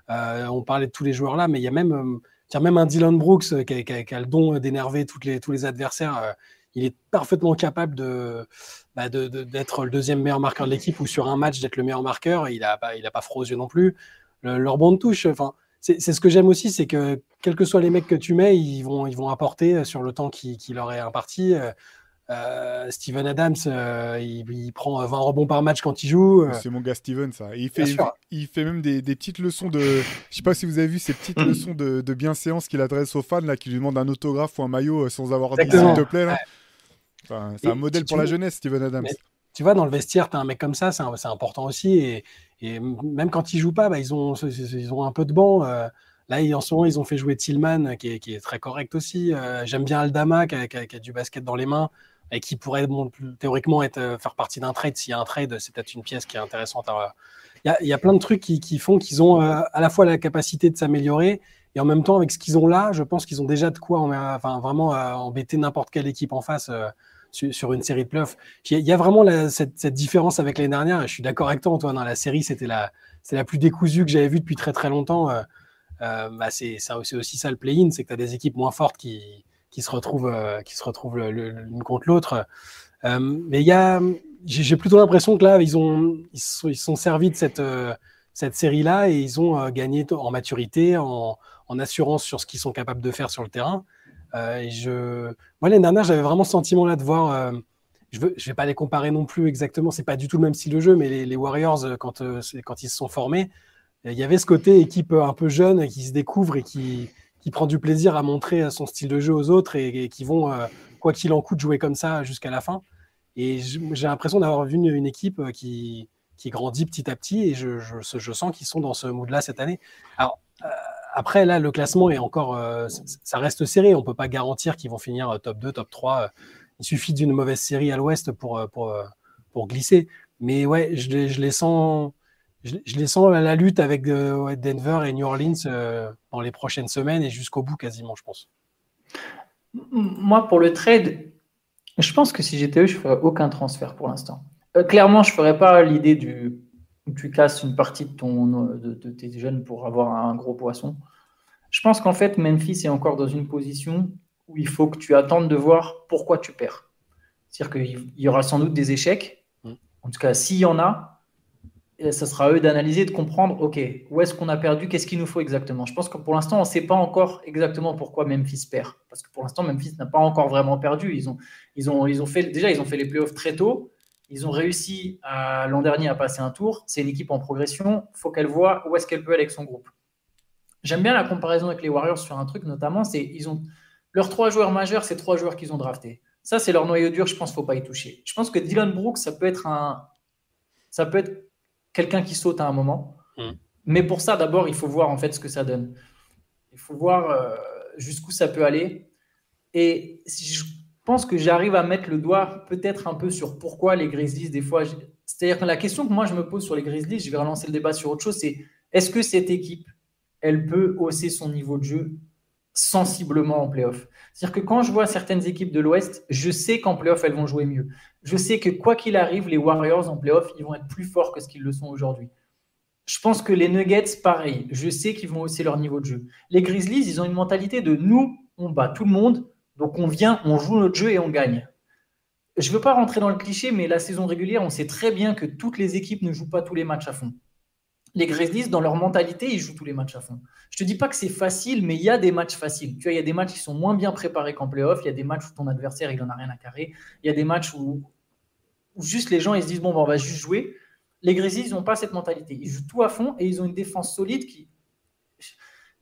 Euh, on parlait de tous les joueurs là, mais il y a même, euh, même un Dylan Brooks qui a, le don d'énerver les, tous les adversaires. il est parfaitement capable bah, de, d'être le deuxième meilleur marqueur de l'équipe ou sur un match d'être le meilleur marqueur. Il n'a a pas froid aux yeux non plus. leur bande touche, c'est ce que j'aime aussi, c'est que quels que soient les mecs que tu mets, ils vont, ils vont apporter sur le temps qui, qui leur est imparti. Euh, Steven Adams, euh, il, prend 20 rebonds par match quand il joue. Euh. C'est mon gars Steven, ça. il fait, il fait même des, petites leçons de. Je sais pas si vous avez vu ces petites mm. leçons de, bienséance qu'il adresse aux fans, là, qui lui demandent un autographe ou un maillot sans avoir dit s'il te plaît. c'est un modèle pour la jeunesse, Steven Adams. tu vois, dans le vestiaire, tu as un mec comme ça, c'est important aussi. Et, et, même quand il joue pas, bah, ils, ont, ils ont un peu de banc. Là, en ce moment, ils ont fait jouer Tillman, qui est, qui est très correct aussi. J'aime bien Aldama, qui a, qui a, du basket dans les mains et qui pourrait théoriquement euh, faire partie d'un trade. S'il y a un trade, c'est peut-être une pièce qui est intéressante. Il y, a plein de trucs qui, font qu'ils ont euh, à la fois la capacité de s'améliorer et en même temps, avec ce qu'ils ont là, je pense qu'ils ont déjà de quoi enfin, vraiment euh, embêter n'importe quelle équipe en face sur, une série de playoffs. Il y a vraiment cette, différence avec l'année dernière. Je suis d'accord avec toi, Antoine. Hein, la série, c'était la, la plus décousue que j'avais vue depuis très très longtemps. Bah, c'est aussi ça le play-in, c'est que tu as des équipes moins fortes qui, qui se retrouvent, euh, qui se retrouvent l'une contre l'autre. Euh, mais il y a, j'ai plutôt l'impression que là, ils ont, ils sont, servis de cette, euh, cette série-là et ils ont gagné en maturité, en, assurance sur ce qu'ils sont capables de faire sur le terrain. je, moi, l'année dernière, j'avais vraiment ce sentiment-là de voir. je ne vais pas les comparer non plus exactement. C'est pas du tout le même style de jeu, mais les, les Warriors, quand, quand ils se sont formés, il y avait ce côté équipe un peu jeune qui se découvre et qui, qui prend du plaisir à montrer son style de jeu aux autres et, qui vont, euh, quoi qu'il en coûte, jouer comme ça jusqu'à la fin. Et j'ai l'impression d'avoir vu une, équipe euh, qui, qui, grandit petit à petit et je, je, sens qu'ils sont dans ce mood-là cette année. Alors, euh, après, là, le classement est encore. ça reste serré. On ne peut pas garantir qu'ils vont finir top 2, top 3. Il suffit d'une mauvaise série à l'ouest pour, pour, pour, glisser. Mais ouais, je, je les sens je, les sens à la lutte avec euh, Denver et New Orleans euh, dans les prochaines semaines et jusqu'au bout quasiment, je pense. Moi, pour le trade, je pense que si j'étais eux, je ne ferais aucun transfert pour l'instant. Euh, clairement, je ne ferais pas l'idée du tu casses une partie de, ton, de, tes jeunes pour avoir un gros poisson. Je pense qu'en fait, Memphis est encore dans une position où il faut que tu attendes de voir pourquoi tu perds. C'est-à-dire qu'il y aura sans doute des échecs. Mm. En tout cas, s'il y en a, ce sera à eux d'analyser, de comprendre, OK, où est-ce qu'on a perdu, qu'est-ce qu'il nous faut exactement. Je pense que pour l'instant, on ne sait pas encore exactement pourquoi Memphis perd. Parce que pour l'instant, Memphis n'a pas encore vraiment perdu. Ils ont, ils ont, ils ont fait, déjà, ils ont fait les playoffs très tôt. Ils ont réussi l'an dernier à passer un tour. C'est une équipe en progression. Il faut qu'elle voit où est-ce qu'elle peut aller avec son groupe. J'aime bien la comparaison avec les Warriors sur un truc, notamment, c'est ils ont leurs trois joueurs majeurs, c'est trois joueurs qu'ils ont draftés. Ça, c'est leur noyau dur. Je pense qu'il ne faut pas y toucher. Je pense que Dylan Brooks, ça peut être un, ça peut être quelqu'un qui saute à un moment. Mm. Mais pour ça, d'abord, il faut voir en fait ce que ça donne. Il faut voir euh, jusqu'où ça peut aller. Et je pense que j'arrive à mettre le doigt peut-être un peu sur pourquoi les Grizzlies, des fois. C'est-à-dire que la question que moi je me pose sur les Grizzlies, je vais relancer le débat sur autre chose, c'est est-ce que cette équipe, elle peut hausser son niveau de jeu sensiblement en playoff C'est-à-dire que quand je vois certaines équipes de l'Ouest, je sais qu'en playoff, elles vont jouer mieux je sais que quoi qu'il arrive, les Warriors en playoff, ils vont être plus forts que ce qu'ils le sont aujourd'hui. Je pense que les Nuggets, pareil. Je sais qu'ils vont hausser leur niveau de jeu. Les Grizzlies, ils ont une mentalité de nous, on bat tout le monde, donc on vient, on joue notre jeu et on gagne. Je ne veux pas rentrer dans le cliché, mais la saison régulière, on sait très bien que toutes les équipes ne jouent pas tous les matchs à fond. Les Grizzlies, dans leur mentalité, ils jouent tous les matchs à fond. Je te dis pas que c'est facile, mais il y a des matchs faciles. Tu vois, il y a des matchs qui sont moins bien préparés qu'en playoff. Il y a des matchs où ton adversaire, il n'en a rien à carrer. Il y a des matchs où, juste les gens, ils se disent, bon, ben, on va juste jouer. Les Grizzlies, ils n'ont pas cette mentalité. Ils jouent tout à fond et ils ont une défense solide qui.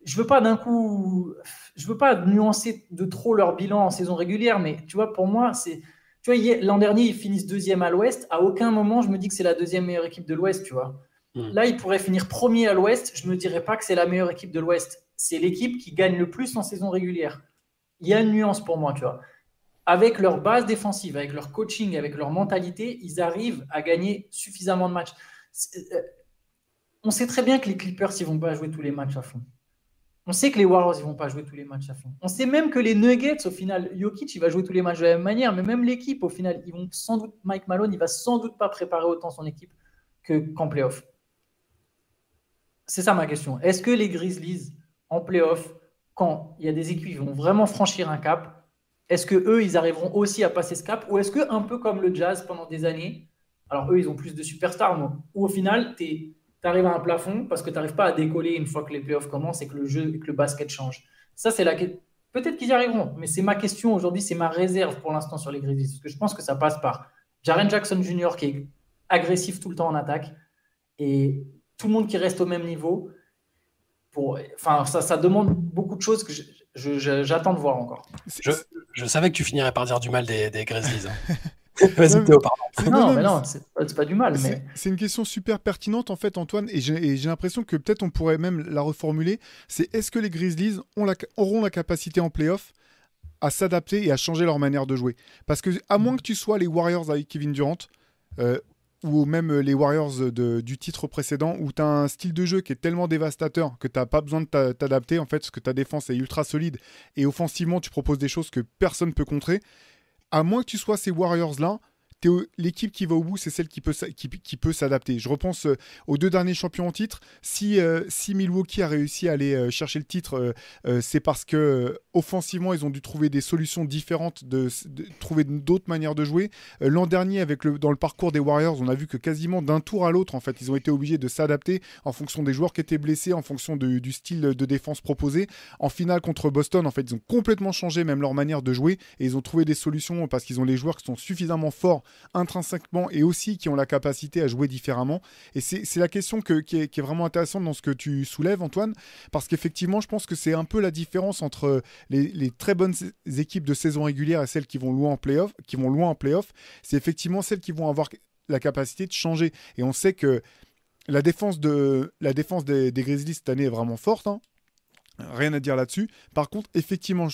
Je veux pas d'un coup. Je veux pas nuancer de trop leur bilan en saison régulière, mais tu vois, pour moi, c'est. Tu vois, l'an dernier, ils finissent deuxième à l'ouest. À aucun moment, je me dis que c'est la deuxième meilleure équipe de l'ouest, tu vois. Hmm. Là, ils pourraient finir premier à l'ouest. Je ne me dirais pas que c'est la meilleure équipe de l'ouest. C'est l'équipe qui gagne le plus en saison régulière. Il y a une nuance pour moi, tu vois avec leur base défensive, avec leur coaching, avec leur mentalité, ils arrivent à gagner suffisamment de matchs. Euh, on sait très bien que les Clippers, ils vont pas jouer tous les matchs à fond. On sait que les Warriors, ils vont pas jouer tous les matchs à fond. On sait même que les Nuggets, au final, Jokic, il va jouer tous les matchs de la même manière, mais même l'équipe, au final, ils vont sans doute, Mike Malone, il va sans doute pas préparer autant son équipe que qu'en playoff. C'est ça ma question. Est-ce que les Grizzlies en playoff, quand il y a des équipes qui vont vraiment franchir un cap, est-ce que eux ils arriveront aussi à passer ce cap? Ou est-ce que un peu comme le Jazz pendant des années, alors eux ils ont plus de superstars, Ou au final tu arrives à un plafond parce que tu n'arrives pas à décoller une fois que les playoffs commencent et que le jeu, et que le basket change. Ça c'est la Peut-être qu'ils y arriveront, mais c'est ma question aujourd'hui, c'est ma réserve pour l'instant sur les Grizzlies. Parce que je pense que ça passe par Jaren Jackson Jr. qui est agressif tout le temps en attaque et tout le monde qui reste au même niveau. Pour, enfin, ça, ça demande beaucoup de choses que j'attends de voir encore. Je, savais que tu finirais par dire du mal des, Grizzlies. Hein. Vas-y Théo, pardon. Non, mais non, c'est pas, du mal. Mais... C'est une question super pertinente en fait, Antoine, et j'ai l'impression que peut-être on pourrait même la reformuler. C'est est-ce que les Grizzlies ont la, auront la capacité en playoff à s'adapter et à changer leur manière de jouer? Parce que à moins que tu sois les Warriors avec Kevin Durant, euh, ou même les Warriors du titre précédent, où tu as un style de jeu qui est tellement dévastateur que tu pas besoin de t'adapter, en fait, parce que ta défense est ultra solide, et offensivement, tu proposes des choses que personne ne peut contrer. À moins que tu sois ces Warriors-là, l'équipe qui va au bout, c'est celle qui peut, qui, peut s'adapter. Je repense euh, aux deux derniers champions en titre. Si, euh, si Milwaukee a réussi à aller euh, chercher le titre, c'est parce que offensivement, ils ont dû trouver des solutions différentes, de, trouver d'autres manières de jouer. L'an dernier, avec le, dans le parcours des Warriors, on a vu que quasiment d'un tour à l'autre, en fait, ils ont été obligés de s'adapter en fonction des joueurs qui étaient blessés, en fonction du style de défense proposé. En finale contre Boston, en fait, ils ont complètement changé même leur manière de jouer et ils ont trouvé des solutions parce qu'ils ont les joueurs qui sont suffisamment forts intrinsèquement et aussi qui ont la capacité à jouer différemment. Et c'est la question qui, est, vraiment intéressante dans ce que tu soulèves, Antoine, parce qu'effectivement, je pense que c'est un peu la différence entre les, très bonnes équipes de saison régulière et celles qui vont loin en playoff. Qui vont loin en c'est effectivement celles qui vont avoir la capacité de changer. Et on sait que la défense, de, la défense des, Grizzlies cette année est vraiment forte. Hein. Rien à dire là-dessus. Par contre, effectivement,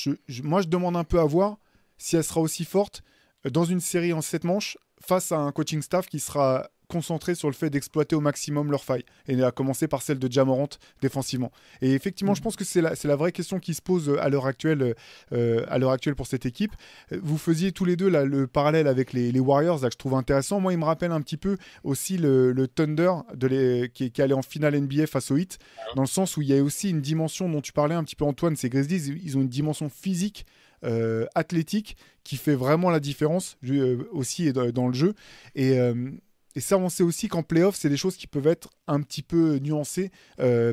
moi je demande un peu à voir si elle sera aussi forte dans une série en 7 manches face à un coaching staff qui sera concentré sur le fait d'exploiter au maximum leurs failles, et à commencer par celle de Jamorant défensivement. Et effectivement, je pense que c'est la, la, vraie question qui se pose euh, à l'heure actuelle, euh, à l'heure actuelle pour cette équipe. Euh, vous faisiez tous les deux là, le parallèle avec les, Warriors, là, que je trouve intéressant. Moi, il me rappelle un petit peu aussi le, Thunder de les, qui, qui allait en finale NBA face au Heat, dans le sens où il y a aussi une dimension dont tu parlais un petit peu, Antoine, ces Grizzlies, ils ont une dimension physique euh, athlétique qui fait vraiment la différence euh, aussi dans le jeu. Euh, et, ça, on sait aussi qu'en playoff, c'est des choses qui peuvent être un petit peu nuancées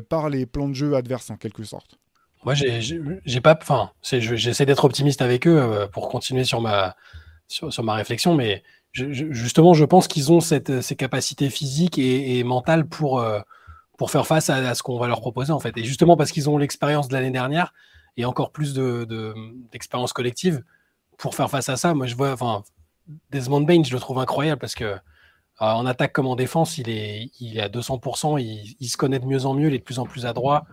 par les plans de jeu adverses en quelque sorte. Moi, j'ai pas, enfin, j'essaie d'être optimiste avec eux pour continuer sur ma, sur, ma réflexion, mais justement, je pense qu'ils ont cette, ces capacités physiques et, mentales pour, pour faire face à, à ce qu'on va leur proposer en fait. Et justement parce qu'ils ont l'expérience de l'année dernière, et encore plus d'expérience de, collective pour faire face à ça. Moi, je vois, enfin, Desmond Bain, je le trouve incroyable parce que euh, en attaque comme en défense, il est, il est à 200%, il, se connaît de mieux en mieux, il est de plus en plus adroit.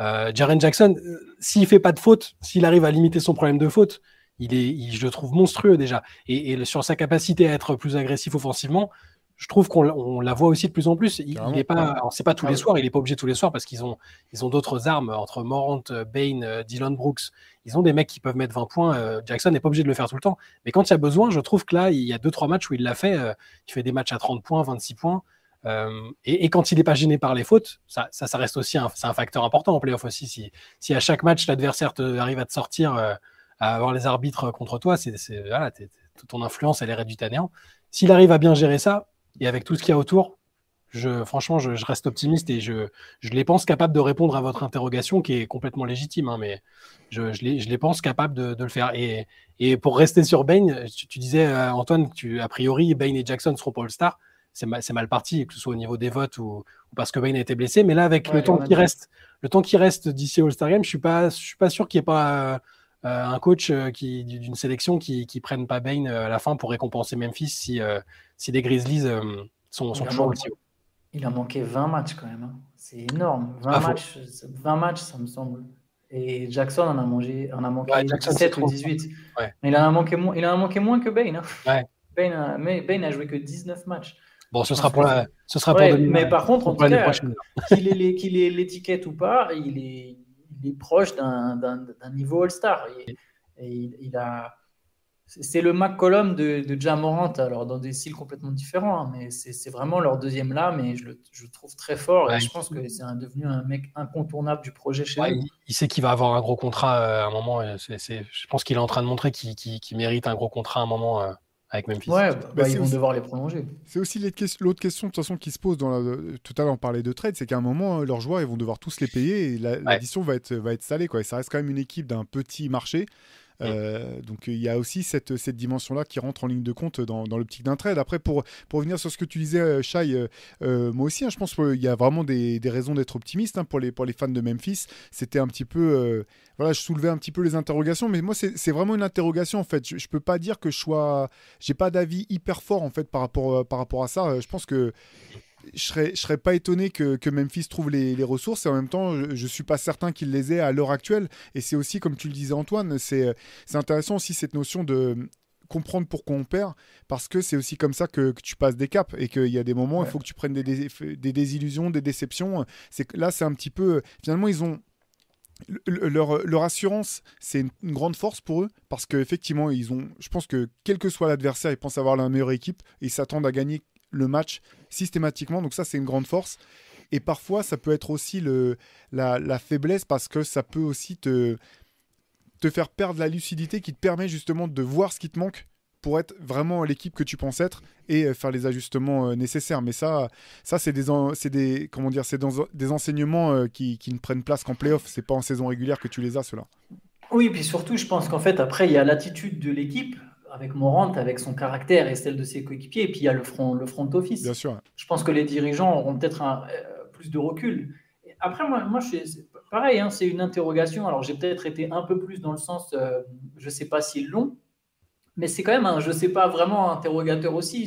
Euh, Jaren Jackson, euh, s'il fait pas de faute, s'il arrive à limiter son problème de faute, il est, je le trouve monstrueux déjà. Et, sur sa capacité à être plus agressif offensivement, je trouve qu'on la voit aussi de plus en plus. Il, n'est pas, c'est pas tous les soirs, il n'est pas obligé tous les soirs parce qu'ils ont, ils ont d'autres armes entre Morant, Bain, euh, Dylan Brooks. Ils ont des mecs qui peuvent mettre 20 points. Euh, Jackson n'est pas obligé de le faire tout le temps. Mais quand il y a besoin, je trouve que là, il y a 2-3 matchs où il l'a fait. Euh, il fait des matchs à 30 points, 26 points. et, quand il n'est pas gêné par les fautes, ça, ça, reste aussi un, un facteur important en playoff aussi. Si, si à chaque match, l'adversaire arrive à te sortir, à avoir les arbitres contre toi, c'est, voilà, ton influence, elle est réduite à néant. S'il arrive à bien gérer ça, et avec tout ce qu'il y a autour, je, franchement, je, reste optimiste et je, je, les pense capables de répondre à votre interrogation qui est complètement légitime, hein, mais je, je, les, je, les, pense capables de, de le faire. Et, et, pour rester sur Bain, tu, disais, euh, Antoine, tu, a priori, Bain et Jackson seront pas All-Star. C'est mal, mal, parti, que ce soit au niveau des votes ou, parce que Bain a été blessé. Mais là, avec le, temps qui reste, le temps qui reste d'ici All-Star Game, je suis pas, je suis pas sûr qu'il n'y ait pas euh, un coach euh, qui, d'une sélection qui, qui prenne pas Bain à la fin pour récompenser Memphis si si les Grizzlies euh, sont, toujours aussi haut. Il a manqué 20 matchs quand même. Hein. C'est énorme. 20, matchs, 20 matchs, ça me semble. Et Jackson en a, mangé, en a manqué 17 ou 18. Mais il en a manqué, il en a manqué moins que Bain. Hein. Bain, a, Bain a joué que 19 matchs. Bon, ce sera pour la, ce sera pour Mais par contre, en tout cas, qu'il ait l'étiquette ou pas, il est, il est proche d'un niveau All-Star. Et, et il, a, c'est le McCollum de, de Jamorant, alors dans des styles complètement différents, hein, mais c'est vraiment leur deuxième là, mais je le je trouve très fort et je pense que c'est devenu un mec incontournable du projet chez eux. Il, sait qu'il va avoir un gros contrat euh, à un moment. je pense qu'il est en train de montrer qu'il mérite un gros contrat à un moment. Euh, avec Memphis. Ouais, bah, bah, ils vont devoir les prolonger. C'est aussi l'autre question de toute façon qui se pose dans la, tout à l'heure on parlait de trade, c'est qu'à un moment leurs joueurs ils vont devoir tous les payer et l'addition va être va être salée quoi. Et ça reste quand même une équipe d'un petit marché. Mm. Euh, donc il y a aussi cette, cette dimension-là qui rentre en ligne de compte dans, dans l'optique d'un trade. Après, pour, pour revenir sur ce que tu disais, euh, Shai, euh, moi aussi, hein, je pense qu'il y a vraiment des, des raisons d'être optimiste hein, pour, les, pour les fans de Memphis. C'était un petit peu. voilà, je soulevais un petit peu les interrogations, mais moi, c'est vraiment une interrogation en fait. Je, je peux pas dire que je sois. J'ai pas d'avis hyper fort en fait par rapport, par rapport à ça. Je pense que je serais, je serais pas étonné que, Memphis trouve les, ressources et en même temps, je, ne suis pas certain qu'il les ait à l'heure actuelle. Et c'est aussi, comme tu le disais Antoine, c'est intéressant aussi cette notion de comprendre pourquoi on perd, parce que c'est aussi comme ça que, tu passes des caps et qu'il y a des moments, il faut que tu prennes des, des, désillusions, des déceptions. C'est là, c'est un petit peu. Finalement, ils ont leur, leur, assurance, c'est une, grande force pour eux parce qu'effectivement, ils ont, je pense que quel que soit l'adversaire, ils pensent avoir la meilleure équipe et ils s'attendent à gagner le match systématiquement. Donc ça, c'est une grande force. Et parfois, ça peut être aussi le, la, faiblesse parce que ça peut aussi te, te faire perdre la lucidité qui te permet justement de voir ce qui te manque pour être vraiment l'équipe que tu penses être et euh, faire les ajustements euh, nécessaires. Mais ça, ça c'est des, des, comment dire, c'est des enseignements euh, qui, qui, ne prennent place qu'en playoff. C'est pas en saison régulière que tu les as, ceux-là. Oui, puis surtout, je pense qu'en fait, après, il y a l'attitude de l'équipe avec Morant, avec son caractère et celle de ses coéquipiers. Et puis il y a le front, le front office. Bien sûr. Je pense que les dirigeants auront peut-être euh, plus de recul. Après, moi, moi je pareil, hein, c'est une interrogation. Alors j'ai peut-être été un peu plus dans le sens, euh, je ne sais pas s'ils l'ont, mais c'est quand même un, je ne sais pas vraiment interrogateur aussi.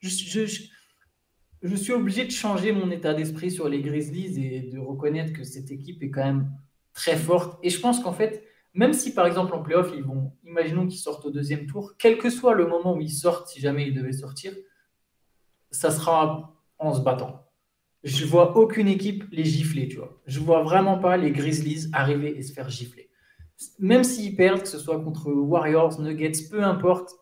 Je, je, je, suis obligé de changer mon état d'esprit sur les Grizzlies et de reconnaître que cette équipe est quand même très forte. Et je pense qu'en fait, même si par exemple en playoff, ils vont, imaginons qu'ils sortent au deuxième tour, quel que soit le moment où ils sortent, si jamais ils devaient sortir, ça sera en se battant. Je vois aucune équipe les gifler, tu vois. Je vois vraiment pas les Grizzlies arriver et se faire gifler. Même s'ils perdent, que ce soit contre Warriors, Nuggets, peu importe,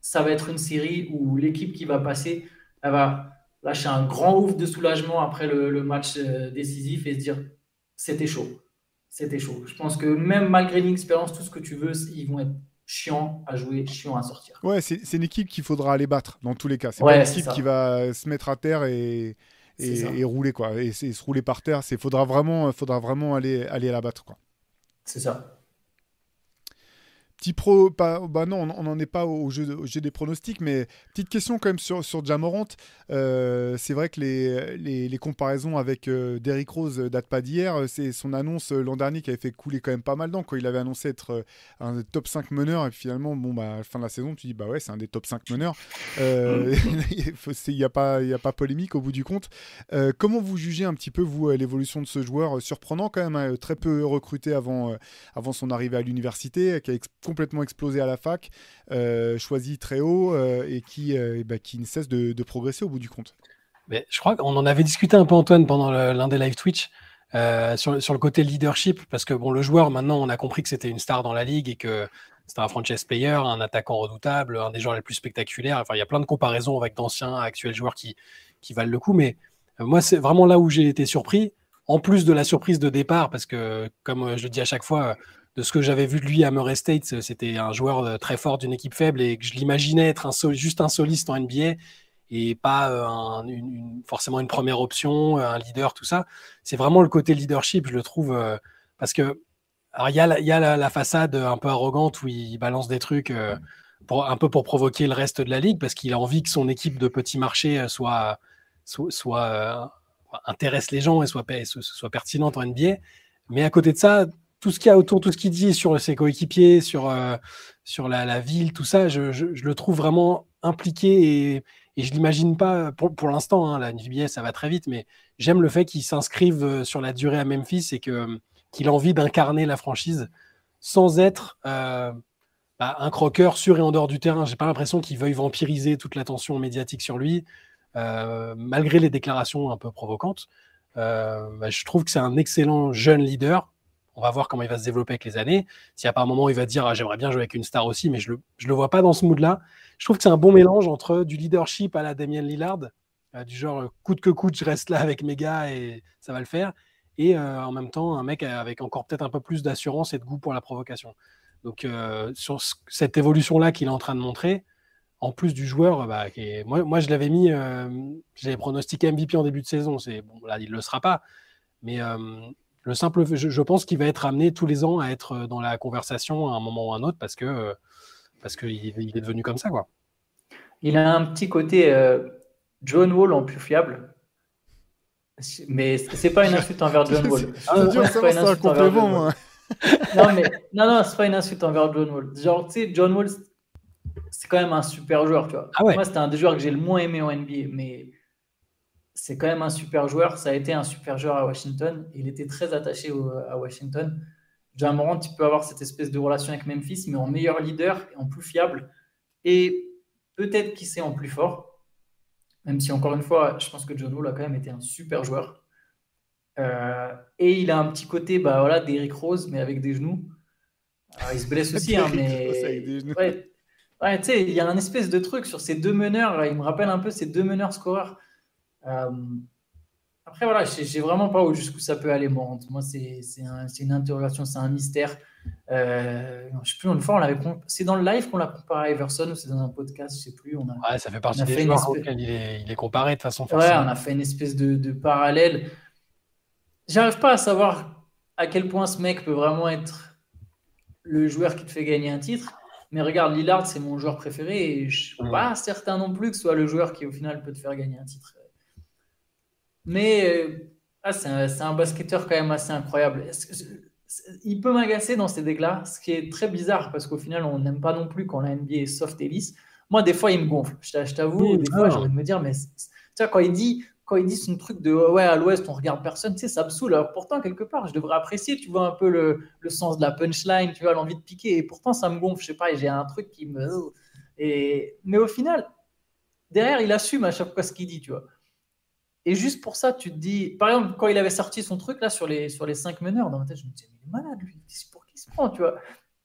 ça va être une série où l'équipe qui va passer, elle va lâcher un grand ouf de soulagement après le match euh, décisif et se dire c'était chaud c'était chaud. Je pense que même malgré l'expérience, tout ce que tu veux, ils vont être chiants à jouer, chiants à sortir. Ouais, c'est une équipe qu'il faudra aller battre dans tous les cas. C'est pas une équipe qui va se mettre à terre et, et, rouler quoi, et, se rouler par terre. C'est faudra vraiment, faudra vraiment aller aller à la battre quoi. C'est ça. Petit pro, bah non, on n'en est pas au jeu, des pronostics, mais petite question quand même sur, sur Jamorant. Euh, c'est vrai que les, comparaisons avec euh, Derrick Rose datent pas d'hier. C'est son annonce euh, l'an dernier qui avait fait couler quand même pas mal d'encre. Quand il avait annoncé être euh, un top 5 meneur, et finalement, bon, bah, à la fin de la saison, tu dis, bah ouais, c'est un des top 5 meneurs. Il n'y a, pas, y a pas polémique au bout du compte. comment vous jugez un petit peu, vous, l'évolution de ce joueur surprenant quand même, hein, très peu recruté avant, avant son arrivée à l'université, qui a complètement explosé à la fac, euh, choisi très haut euh, et qui, euh, bah, qui ne cesse de, progresser au bout du compte. Mais je crois qu'on en avait discuté un peu, Antoine, pendant l'un des live Twitch. sur, sur, le côté leadership, parce que bon, le joueur, maintenant, on a compris que c'était une star dans la ligue et que c'était un franchise player, un attaquant redoutable, un des joueurs les plus spectaculaires. Enfin, il y a plein de comparaisons avec d'anciens, actuels joueurs qui, qui valent le coup. Mais moi, c'est vraiment là où j'ai été surpris, en plus de la surprise de départ, parce que, comme je le dis à chaque fois, de ce que j'avais vu de lui à Murray State, c'était un joueur euh, très fort d'une équipe faible et que je l'imaginais être un juste un soliste en NBA et pas euh, une, forcément une première option, euh, un leader, tout ça. C'est vraiment le côté leadership, je le trouve, parce que il y a, y a la, façade un peu arrogante où il balance des trucs pour, un peu pour provoquer le reste de la ligue, parce qu'il a envie que son équipe de petits marchés soit, soit, intéresse les gens et soit, soit pertinente en NBA. Mais à côté de ça, tout ce qu'il y a autour, tout ce qu'il dit sur ses coéquipiers, sur, euh, la, ville, tout ça, je, le trouve vraiment impliqué et, et je l'imagine pas pour, l'instant. Hein, la NBA, ça va très vite, mais j'aime le fait qu'il s'inscrive euh, sur la durée à Memphis et qu'il a envie d'incarner la franchise sans être euh, bah, un croqueur sur et en dehors du terrain. J'ai pas l'impression qu'il veuille vampiriser toute l'attention médiatique sur lui, malgré les déclarations un peu provocantes. Bah, je trouve que c'est un excellent jeune leader On va voir comment il va se développer avec les années. Y a pas un moment il va dire ah, j'aimerais bien jouer avec une star aussi, mais je le, je le vois pas dans ce mood-là. Je trouve que c'est un bon mélange entre du leadership à la Damien Lillard, euh, du genre euh, coûte que coûte, je reste là avec mes gars et ça va le faire, et euh, en même temps un mec avec encore peut-être un peu plus d'assurance et de goût pour la provocation. Donc sur ce- cette évolution-là qu'il est en train de montrer, en plus du joueur, bah, moi, je l'avais mis, j'avais pronostiqué MVP en début de saison. C'est bon, là il le sera pas, mais le simple, je, je pense qu'il va être amené tous les ans à être dans la conversation à un moment ou à un autre parce que euh, parce qu'il il est devenu comme ça quoi. Il a un petit côté euh, John Wall en plus fiable. Mais c'est pas une insulte envers John Wall. C'est dur, Ouais, ça pas une c'est un insulte envers John Wall. moi. Non, mais non, non, c'est pas une insulte envers John Wall. Genre, tu sais, John Wall, c'est quand même un super joueur, tu vois. Ah ouais. Moi, c'était un des joueurs que j'ai le moins aimé en NBA, mais c'est quand même un super joueur. Ça a été un super joueur à Washington. Il était très attaché au- à Washington. John Morant, tu peux avoir cette espèce de relation avec Memphis, mais en meilleur leader en plus fiable. Et peut-être qui sait en plus fort. Même si, encore une fois, je pense que John Wall a quand même été un super joueur. Euh, et il a un petit côté bah, voilà, d'Eric Rose, mais avec des genoux. Alors, il se blesse aussi, hein, mais. Ouais, Ouais, tu sais, il y a un espèce de truc sur ces deux meneurs. là, Il me rappelle un peu ces deux meneurs scoreurs. Euh, Après, voilà, je sais- vraiment pas où jusqu'où ça peut aller, Morant. Moi, c'est un- une interrogation, c'est un mystère. Euh, je sais plus, une fois, on l'avait c'est dans le live qu'on l'a comparé à Everson ou c'est dans un podcast, je sais plus. On a, Ouais, ça fait partie des fait une joueurs espèce- auxquels il est, il est comparé de façon Ouais, forcément. on a fait une espèce de, de parallèle. J'arrive pas à savoir à quel point ce mec peut vraiment être le joueur qui te fait gagner un titre. Mais regarde, Lillard, c'est mon joueur préféré et je suis Mm. pas certain non plus que ce soit le joueur qui, au final, peut te faire gagner un titre. Mais euh, ah, c'est un, un basketteur quand même assez incroyable. Il peut m'agacer dans ces decks-là, ce qui est très bizarre parce qu'au final, on n'aime pas non plus quand la NBA est soft et lisse. Moi, des fois, il me gonfle. Je t'a- je t'avoue, des fois, j'ai envie de me dire, mais tu vois, quand il dit, quand il dit son truc de ouais, à l'ouest, on regarde personne, tu sais, ça me saoule. Alors pourtant, quelque part, je devrais apprécier, tu vois, un peu le, le sens de la punchline, tu vois, l'envie de piquer. Et pourtant, ça me gonfle, je sais pas, et j'ai un truc qui me. Et... Mais au final, derrière, il assume à chaque fois ce qu'il dit, tu vois. Et juste pour ça, tu te dis, par exemple, quand il avait sorti son truc là sur les, sur les cinq meneurs, dans ma tête, je me disais, mais il est malade, lui, C'est pour qui il se prend, tu vois?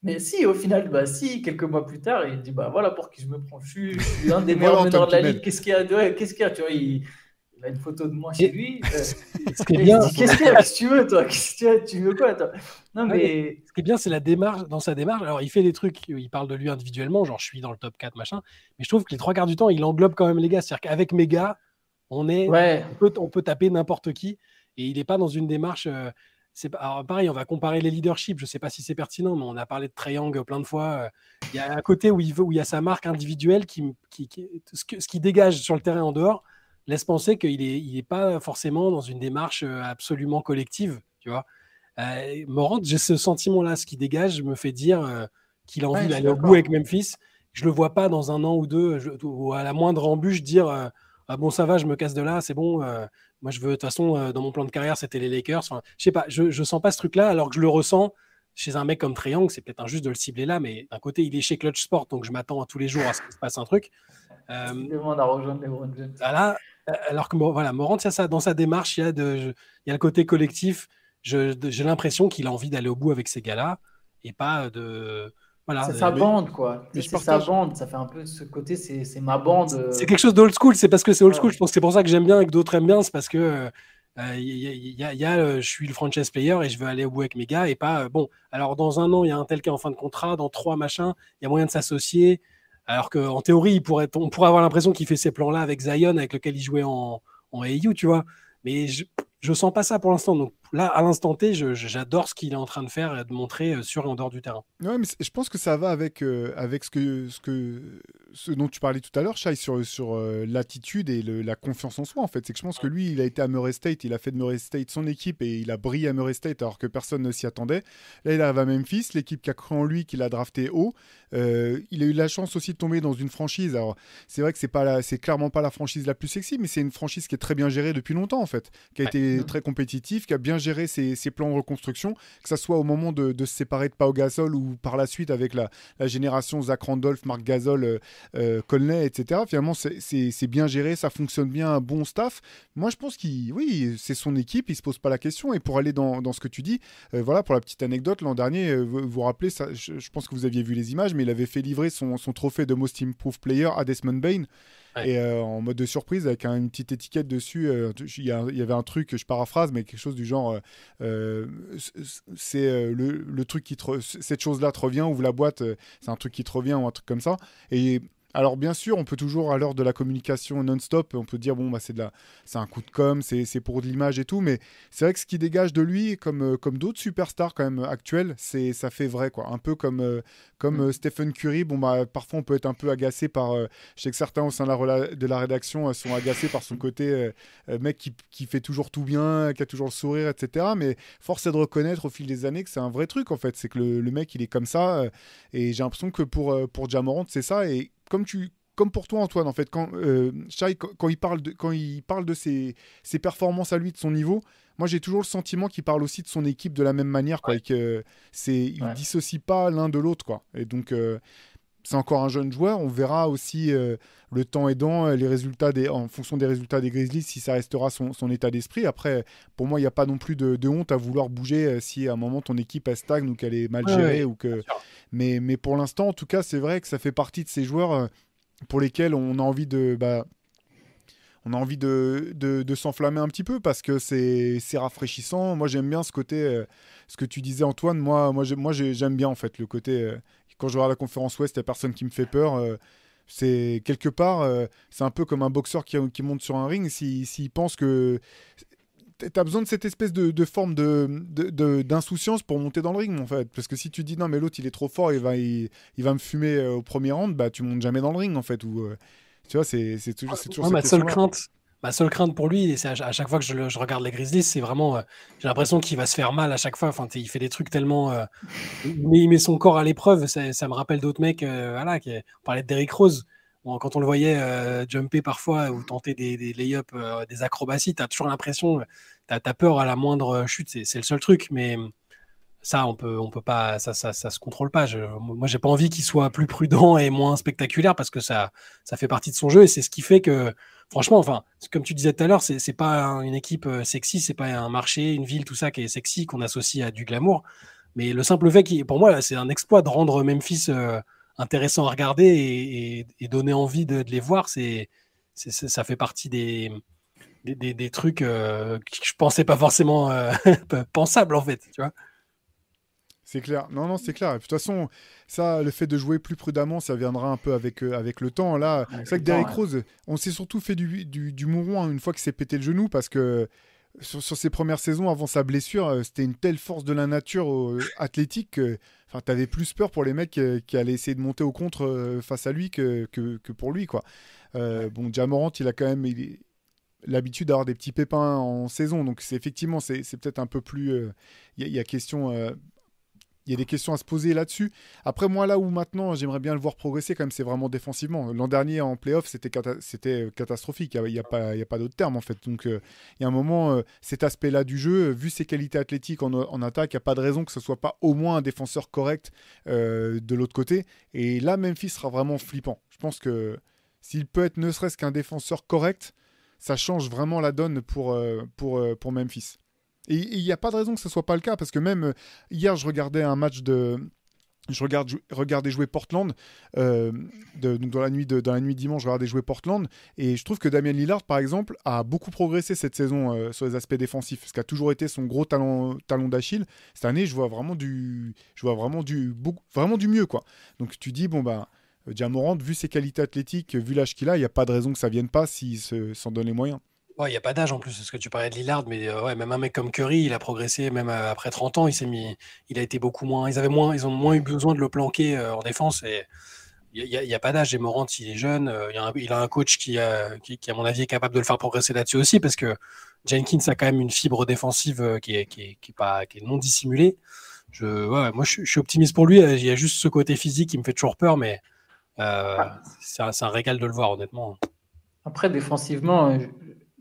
Mais si, au final, bah si, quelques mois plus tard, il dit, bah voilà pour qui je me prends. Je suis, je suis un des meilleurs meneurs de la ligue. Qu'est-ce qu'il y a ouais, Qu'est-ce qu'il y a Tu vois, il, il a une photo de moi chez lui. euh, Ce qui est et il bien, se dit, Qu'est-ce qu'il y a? Qu'est-ce que tu veux, toi? Qu'est-ce que tu veux? Tu veux quoi, toi? Non, Ouais, mais. ce qui est bien, c'est la démarche. Dans sa démarche, alors il fait des trucs, il parle de lui individuellement, genre je suis dans le top 4, machin. Mais je trouve que les trois quarts du temps, il englobe quand même les gars. C'est-à-dire qu'avec mes gars, on est, Ouais, on peut, on peut taper n'importe qui. Et il n'est pas dans une démarche. euh, c'est pas- alors pareil, on va comparer les leaderships. Je sais pas si c'est pertinent, mais on a parlé de Triangle plein de fois. euh, Il y a un côté où il veut, où il y a sa marque individuelle qui, qui, qui- ce, que- ce qui dégage sur le terrain en dehors laisse penser qu'il est, il est pas forcément dans une démarche euh, absolument collective. Tu vois. Euh, Morant, j'ai ce sentiment-là, ce qui dégage me fait dire euh, qu'il a envie Ouais, d'aller au bout avec Memphis. Je le vois pas dans un an ou deux, je- ou à la moindre embûche, dire ah bon ça va, je me casse de là, c'est bon. euh, moi je veux de toute façon euh, dans mon plan de carrière c'était les Lakers. Enfin, je sais pas, je, je sens pas ce truc-là alors que je le ressens chez un mec comme Triangle. C'est peut-être injuste de le cibler là, mais d'un côté il est chez Clutch Sport, donc je m'attends à tous les jours à ce qu'il se passe un truc. Euh, il demande à rejoindre LeBron James. ah euh, alors que voilà, Morant, il y a ça, dans sa démarche, il y a, de, je- il y a le côté collectif. J'ai l'impression qu'il a envie d'aller au bout avec ces gars-là et pas de. Voilà, C'est sa mais- bande, quoi. C'est sa bande. Ça fait un peu ce côté, c'est ma bande. euh, C'est quelque chose d'old school, c'est parce que c'est old school. Ouais. Je pense que c'est pour ça que j'aime bien et que d'autres aiment bien. C'est parce que euh, euh, il y, a- il y a, il y a, euh, je suis le franchise player et je veux aller au bout avec mes gars et pas euh, bon. Alors dans un an, il y a un tel qui est en fin de contrat, dans trois machins, il y a moyen de s'associer. Alors qu'en théorie, il pourrait, on pourrait avoir l'impression qu'il fait ces plans-là avec Zion, avec lequel il jouait en, en AU, tu vois. Mais je, je sens pas ça pour l'instant. Donc là, à l'instant T, j'adore ce qu'il est en train de faire et de montrer euh, sur et en dehors du terrain. Ouais, mais je pense que ça va avec, euh, avec ce, que, ce, que, ce dont tu parlais tout à l'heure, Shai, sur, sur euh, l'attitude et le- la confiance en soi, en fait. C'est que je pense que lui, il a été à Murray State, il a fait de Murray State son équipe et il a brillé à Murray State alors que personne ne s'y attendait. Là, il arrive à Memphis, l'équipe qui a cru en lui, qui l'a drafté haut. Euh, il a eu la chance aussi de tomber dans une franchise. Alors, c'est vrai que c'est pas c'est clairement pas la franchise la plus sexy, mais c'est une franchise qui est très bien gérée depuis longtemps, en fait. Qui a Ouais. été très compétitif, qui a bien géré ses, ses plans de reconstruction, que ce soit au moment de, se séparer de Pau Gasol ou par la suite avec la, génération Zach Randolph, Marc Gasol, euh, euh, Conley, etc. Finalement, c'est- bien géré, ça fonctionne bien, bon staff. Moi, je pense qu'il, oui, c'est son équipe, il se pose pas la question. Et pour aller dans, ce que tu dis, euh, voilà, pour la petite anecdote, l'an dernier, euh, vous vous rappelez, ça, je, pense que vous aviez vu les images, mais il avait fait livrer son trophée de Most Improved Player à Desmond Bain. Et euh, en mode de surprise, avec un- une petite étiquette dessus, euh, il y, avait un truc, je paraphrase, mais quelque chose du genre, euh, c'est le, truc qui te cette chose-là te revient, ouvre la boîte, c'est un truc qui te revient ou un truc comme ça. Alors bien sûr, on peut toujours à l'heure de la communication non-stop, on peut dire bon bah c'est de la, c'est un coup de com, c'est c'est pour de l'image et tout, mais c'est vrai que ce qui dégage de lui, comme euh, comme d'autres superstars quand même actuels, c'est ça fait vrai quoi. Un peu comme euh, comme euh, Stephen Curry, bon bah parfois on peut être un peu agacé par, euh, je sais que certains au sein de la, de la rédaction euh, sont agacés par son côté euh, euh, mec qui, qui fait toujours tout bien, qui a toujours le sourire, etc. Mais force est de reconnaître au fil des années que c'est un vrai truc en fait, c'est que le, le mec il est comme ça euh, et j'ai l'impression que pour euh, pour Jamorant c'est ça et comme tu comme pour toi Antoine en fait quand euh, Shai, quand, il parle de quand il parle de ses, ses performances à lui de son niveau moi j'ai toujours le sentiment qu'il parle aussi de son équipe de la même manière quoi Ouais. et que c'est il Ouais. dissocie pas l'un de l'autre quoi et donc euh, c'est encore un jeune joueur on verra aussi euh, le temps aidant euh, les résultats des en fonction des résultats des Grizzlies si ça restera son, son état d'esprit après pour moi il n'y a pas non plus de, de honte à vouloir bouger euh, si à un moment ton équipe elle stagne ou qu'elle est mal gérée ouais, ou que mais, mais pour l'instant, en tout cas, c'est vrai que ça fait partie de ces joueurs pour lesquels on a envie de. Bah, on a envie de, de, de s'enflammer un petit peu parce que c'est rafraîchissant. Moi, j'aime bien ce côté, euh, ce que tu disais, Antoine. Moi, moi, j'ai- moi j'ai- j'aime bien en fait le côté. euh, quand je regarde la conférence Ouest, il n'y a personne qui me fait peur. euh, c'est quelque part, euh, c'est un peu comme un boxeur qui, qui monte sur un ring. S'il s'il pense que T'as besoin de cette espèce de, de forme de, de- de- d'insouciance pour monter dans le ring, en fait. Parce que si tu dis non, mais l'autre il est trop fort, il va, il, il va me fumer euh, au premier round, bah tu montes jamais dans le ring, en fait. Ou, tu vois, c'est, toujours, c'est toujours Moi, cette ma seule crainte, ma seule crainte pour lui, c'est à, chaque fois que je, regarde les Grizzlies, c'est vraiment, euh, j'ai l'impression qu'il va se faire mal à chaque fois. Enfin, il fait des trucs tellement, euh, mais il met son corps à l'épreuve. Ça, me rappelle d'autres mecs. euh, voilà, qui, on parlait de Derrick Rose. Quand on le voyait jumper parfois ou tenter des, lay-ups, des acrobaties, t'as toujours l'impression, t'as as peur à la moindre chute. C'est le seul truc, mais ça, on peut, on peut pas, ça, ça, ça se contrôle pas. Je, moi, j'ai pas envie qu'il soit plus prudent et moins spectaculaire parce que ça, ça fait partie de son jeu et c'est ce qui fait que, franchement, enfin, comme tu disais tout à l'heure, c'est c'est pas un- une équipe euh, sexy, c'est pas un marché, une ville, tout ça qui est sexy qu'on associe à du glamour. Mais le simple fait qu'il, pour moi, c'est un exploit de rendre Memphis euh, intéressant à regarder et, donner envie de, les voir. C'est, ça fait partie des, des, des- trucs euh, que je pensais pas forcément pensables en fait. Tu vois. C'est clair. Non, non, c'est clair. De toute façon, ça, le fait de jouer plus prudemment, ça viendra un peu avec, euh, avec le temps. Là, c'est vrai que Derrick Rose, on s'est surtout fait du, du, du mouron hein, une fois qu'il s'est pété le genou parce que sur, sur ses premières saisons avant sa blessure, euh, c'était une telle force de la nature euh, athlétique que enfin, t'avais plus peur pour les mecs euh, qui allaient essayer de monter au contre euh, face à lui que, que, que pour lui. quoi. Euh, bon, Jamorant, il a quand même l'habitude d'avoir des petits pépins en saison, donc c'est effectivement, c'est peut-être un peu plus. euh, Il y, a- il y a question. euh, il y a des questions à se poser là-dessus. Après, moi, là où maintenant j'aimerais bien le voir progresser, quand même, c'est vraiment défensivement. L'an dernier, en playoff, c'était euh, catastrophique. Il n'y a, pas- d'autre terme, en fait. Donc, euh, il y a un moment, euh, cet aspect-là du jeu, vu ses qualités athlétiques en, attaque, il n'y a pas de raison que ce soit pas au moins un défenseur correct de l'autre côté. Et là, Memphis sera vraiment flippant. Je pense que s'il peut être ne serait-ce qu'un défenseur correct, ça change vraiment la donne pour Memphis. Et il n'y a pas de raison que ce soit pas le cas, parce que même euh, hier, je regardais un match de. Je regarde, regardais jouer Portland euh, dans la nuit de, dans la nuit dimanche. Je regardais jouer Portland et je trouve que Damien Lillard, par exemple, a beaucoup progressé cette saison euh, sur les aspects défensifs, ce qui a toujours été son gros talent, talon d'Achille. Cette année, je vois vraiment du, je vois vraiment du, vraiment du mieux quoi. Donc tu dis bon bah, vu ses qualités athlétiques, vu l'âge qu'il a, il n'y a pas de raison que ça vienne pas s'il se- s'en donne les moyens. Ouais, il n'y a pas d'âge en plus, parce que tu parlais de Lillard, mais euh, ouais, même un mec comme Curry, il a progressé, même euh, après 30 ans, il s'est mis, il a été beaucoup moins, ils avaient moins, ils ont moins eu besoin de le planquer euh, en défense et il n'y a, pas d'âge. Et Morant, il est jeune, il, a un, il a un coach qui, qui, qui, à mon avis, est capable de le faire progresser là-dessus aussi, parce que Jenkins a quand même une fibre défensive qui est, qui est, qui est pas, qui est non dissimulée. Je, ouais, moi, je, je suis optimiste pour lui. Il y a juste ce côté physique qui me fait toujours peur, mais euh, c'est un, régal de le voir, honnêtement. Après, défensivement,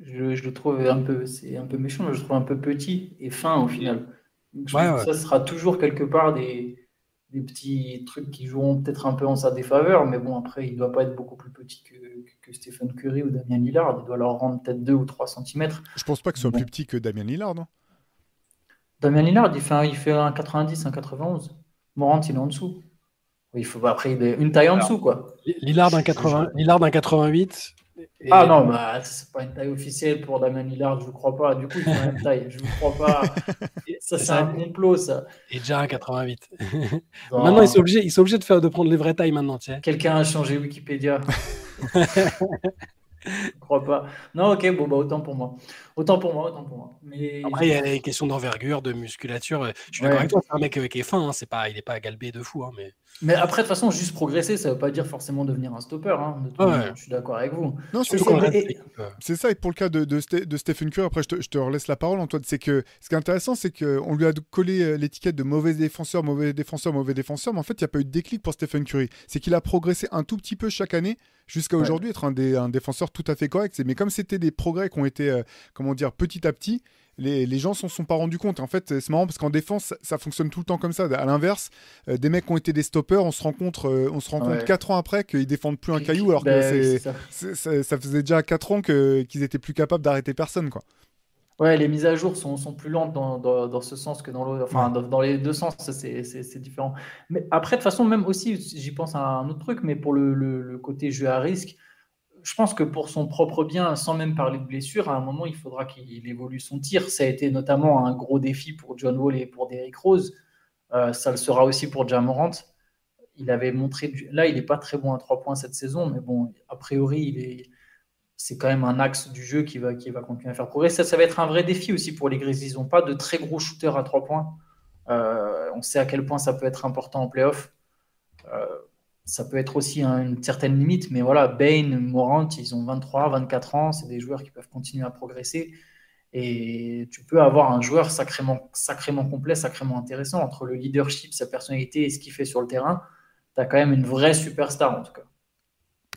je, je le trouve un peu, c'est un peu méchant, mais je le trouve un peu petit et fin au final. Donc, je Ouais, pense que ouais. ça sera toujours quelque part des, des petits trucs qui joueront peut-être un peu en sa défaveur, mais bon, après, il ne doit pas être beaucoup plus petit que, que Stephen Curry ou Damien Lillard. Il doit leur rendre peut-être 2 ou 3 cm. Je pense pas que ce soit Bon. plus petit que Damien Lillard, non? Damien Lillard, il fait un, il fait un 90, un 91. Morant, il est en dessous. Il faut après il est une taille en dessous, quoi. Lillard d'un 80, Lillard d'un 88. et- Ah non, bah, c'est pas une taille officielle pour Damien Lillard, je vous crois pas. Du coup, ils font la même taille, je vous crois pas. Et ça, c'est un complot, ça. Et déjà un 88. Non. Maintenant, ils sont obligés, ils sont obligés de, faire, de prendre les vraies tailles maintenant, tu sais. Quelqu'un a changé Wikipédia. je crois pas. Non, ok, bon, bah, autant pour moi. Autant pour moi, autant pour moi. Mais Après, il y a les questions d'envergure, de musculature. Je suis Ouais. d'accord avec toi, c'est un mec euh, qui est fin, hein, c'est pas, il n'est pas galbé de fou. hein, mais... Mais après, de toute façon, juste progresser, ça veut pas dire forcément devenir un stopper. Hein. De Ouais. Je suis d'accord avec vous. Non, c'est ça. et- euh, C'est ça, et pour le cas de, de, Ste- de Stephen Curry, après je te, je te relaisse la parole, Antoine, c'est que ce qui est intéressant, c'est qu'on lui a collé euh, l'étiquette de mauvais défenseur, mauvais défenseur, mauvais défenseur, mais en fait, il n'y a pas eu de déclic pour Stephen Curry. C'est qu'il a progressé un tout petit peu chaque année jusqu'à Ouais. aujourd'hui être un, des, un défenseur tout à fait correct. Mais comme c'était des progrès qui ont été, euh, comment dire, petit à petit, les, les gens s'en sont pas rendus compte. En fait, c'est marrant parce qu'en défense, ça, ça fonctionne tout le temps comme ça. À l'inverse, euh, des mecs qui ont été des stoppers, on se rend compte, euh, on se rend compte Ouais. 4 ans après qu'ils défendent plus un caillou, alors que ben, ça. c'est- ça, ça faisait déjà 4 ans qu'ils étaient plus capables d'arrêter personne. Quoi. Ouais, les mises à jour sont, sont plus lentes dans, dans, dans ce sens que dans l'autre. Enfin, dans, dans les deux sens, c'est différent. Mais après, de toute façon, même aussi, j'y pense à un autre truc, mais pour le, le- le côté jeu à risque, je pense que pour son propre bien, sans même parler de blessure, à un moment, il faudra qu'il évolue son tir. Ça a été notamment un gros défi pour John Wall et pour Derrick Rose. Euh, ça le sera aussi pour Jamorant. Il avait montré. Là, il n'est pas très bon à trois points cette saison, mais bon, a priori, c'est quand même un axe du jeu qui va, qui va continuer à faire progresser. Ça, va être un vrai défi aussi pour les Grizzlies. Ils n'ont pas de très gros shooters à trois points. Euh, on sait à quel point ça peut être important en playoff. Euh, ça peut être aussi un- une certaine limite, mais voilà, Bain, Morant, ils ont 23, 24 ans. C'est des joueurs qui peuvent continuer à progresser. Et tu peux avoir un joueur sacrément, sacrément complet, sacrément intéressant entre le leadership, sa personnalité et ce qu'il fait sur le terrain. Tu as quand même une vraie superstar en tout cas.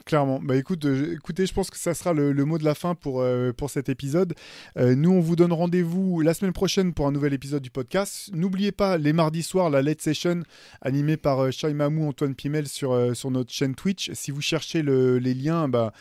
Clairement. Bah écoute, euh, écoutez, je pense que ça sera le, mot de la fin pour, euh, pour cet épisode. Euh, nous, on vous donne rendez-vous la semaine prochaine pour un nouvel épisode du podcast. N'oubliez pas, les mardis soirs, la Late Session animée par Shai Mamou, Antoine Pimel sur, sur notre chaîne Twitch. Si vous cherchez le- les liens, bah,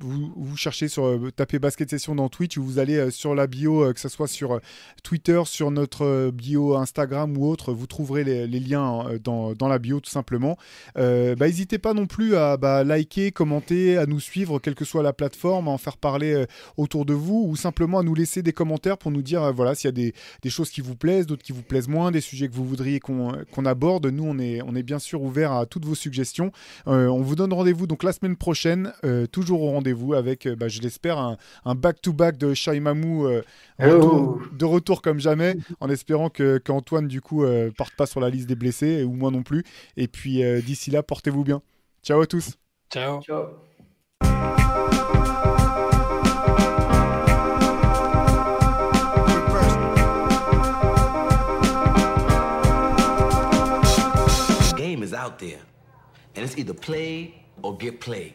vous, vous cherchez sur tapez Basket Session dans Twitch ou vous allez sur la bio, que ce soit sur Twitter, sur notre bio Instagram ou autre, vous trouverez les, liens dans, dans la bio tout simplement. Bah, N'hésitez pas non plus à bah, liker, commenter, à nous suivre, quelle que soit la plateforme, à en faire parler euh, autour de vous, ou simplement à nous laisser des commentaires pour nous dire euh, voilà s'il y a des, des choses qui vous plaisent, d'autres qui vous plaisent moins, des sujets que vous voudriez qu'on euh, aborde. Nous, on est, on est bien sûr ouvert à toutes vos suggestions. Euh, on vous donne rendez-vous donc la semaine prochaine, euh, toujours au rendez-vous avec, bah, je l'espère, un, back-to-back de Shai Mamou euh, retour- de retour comme jamais, en espérant qu'Antoine du coup parte pas sur la liste des blessés, ou moi non plus. Et puis d'ici là, portez-vous bien. Ciao à tous. Ciao. Ciao. game is out there, and it's either play or get played.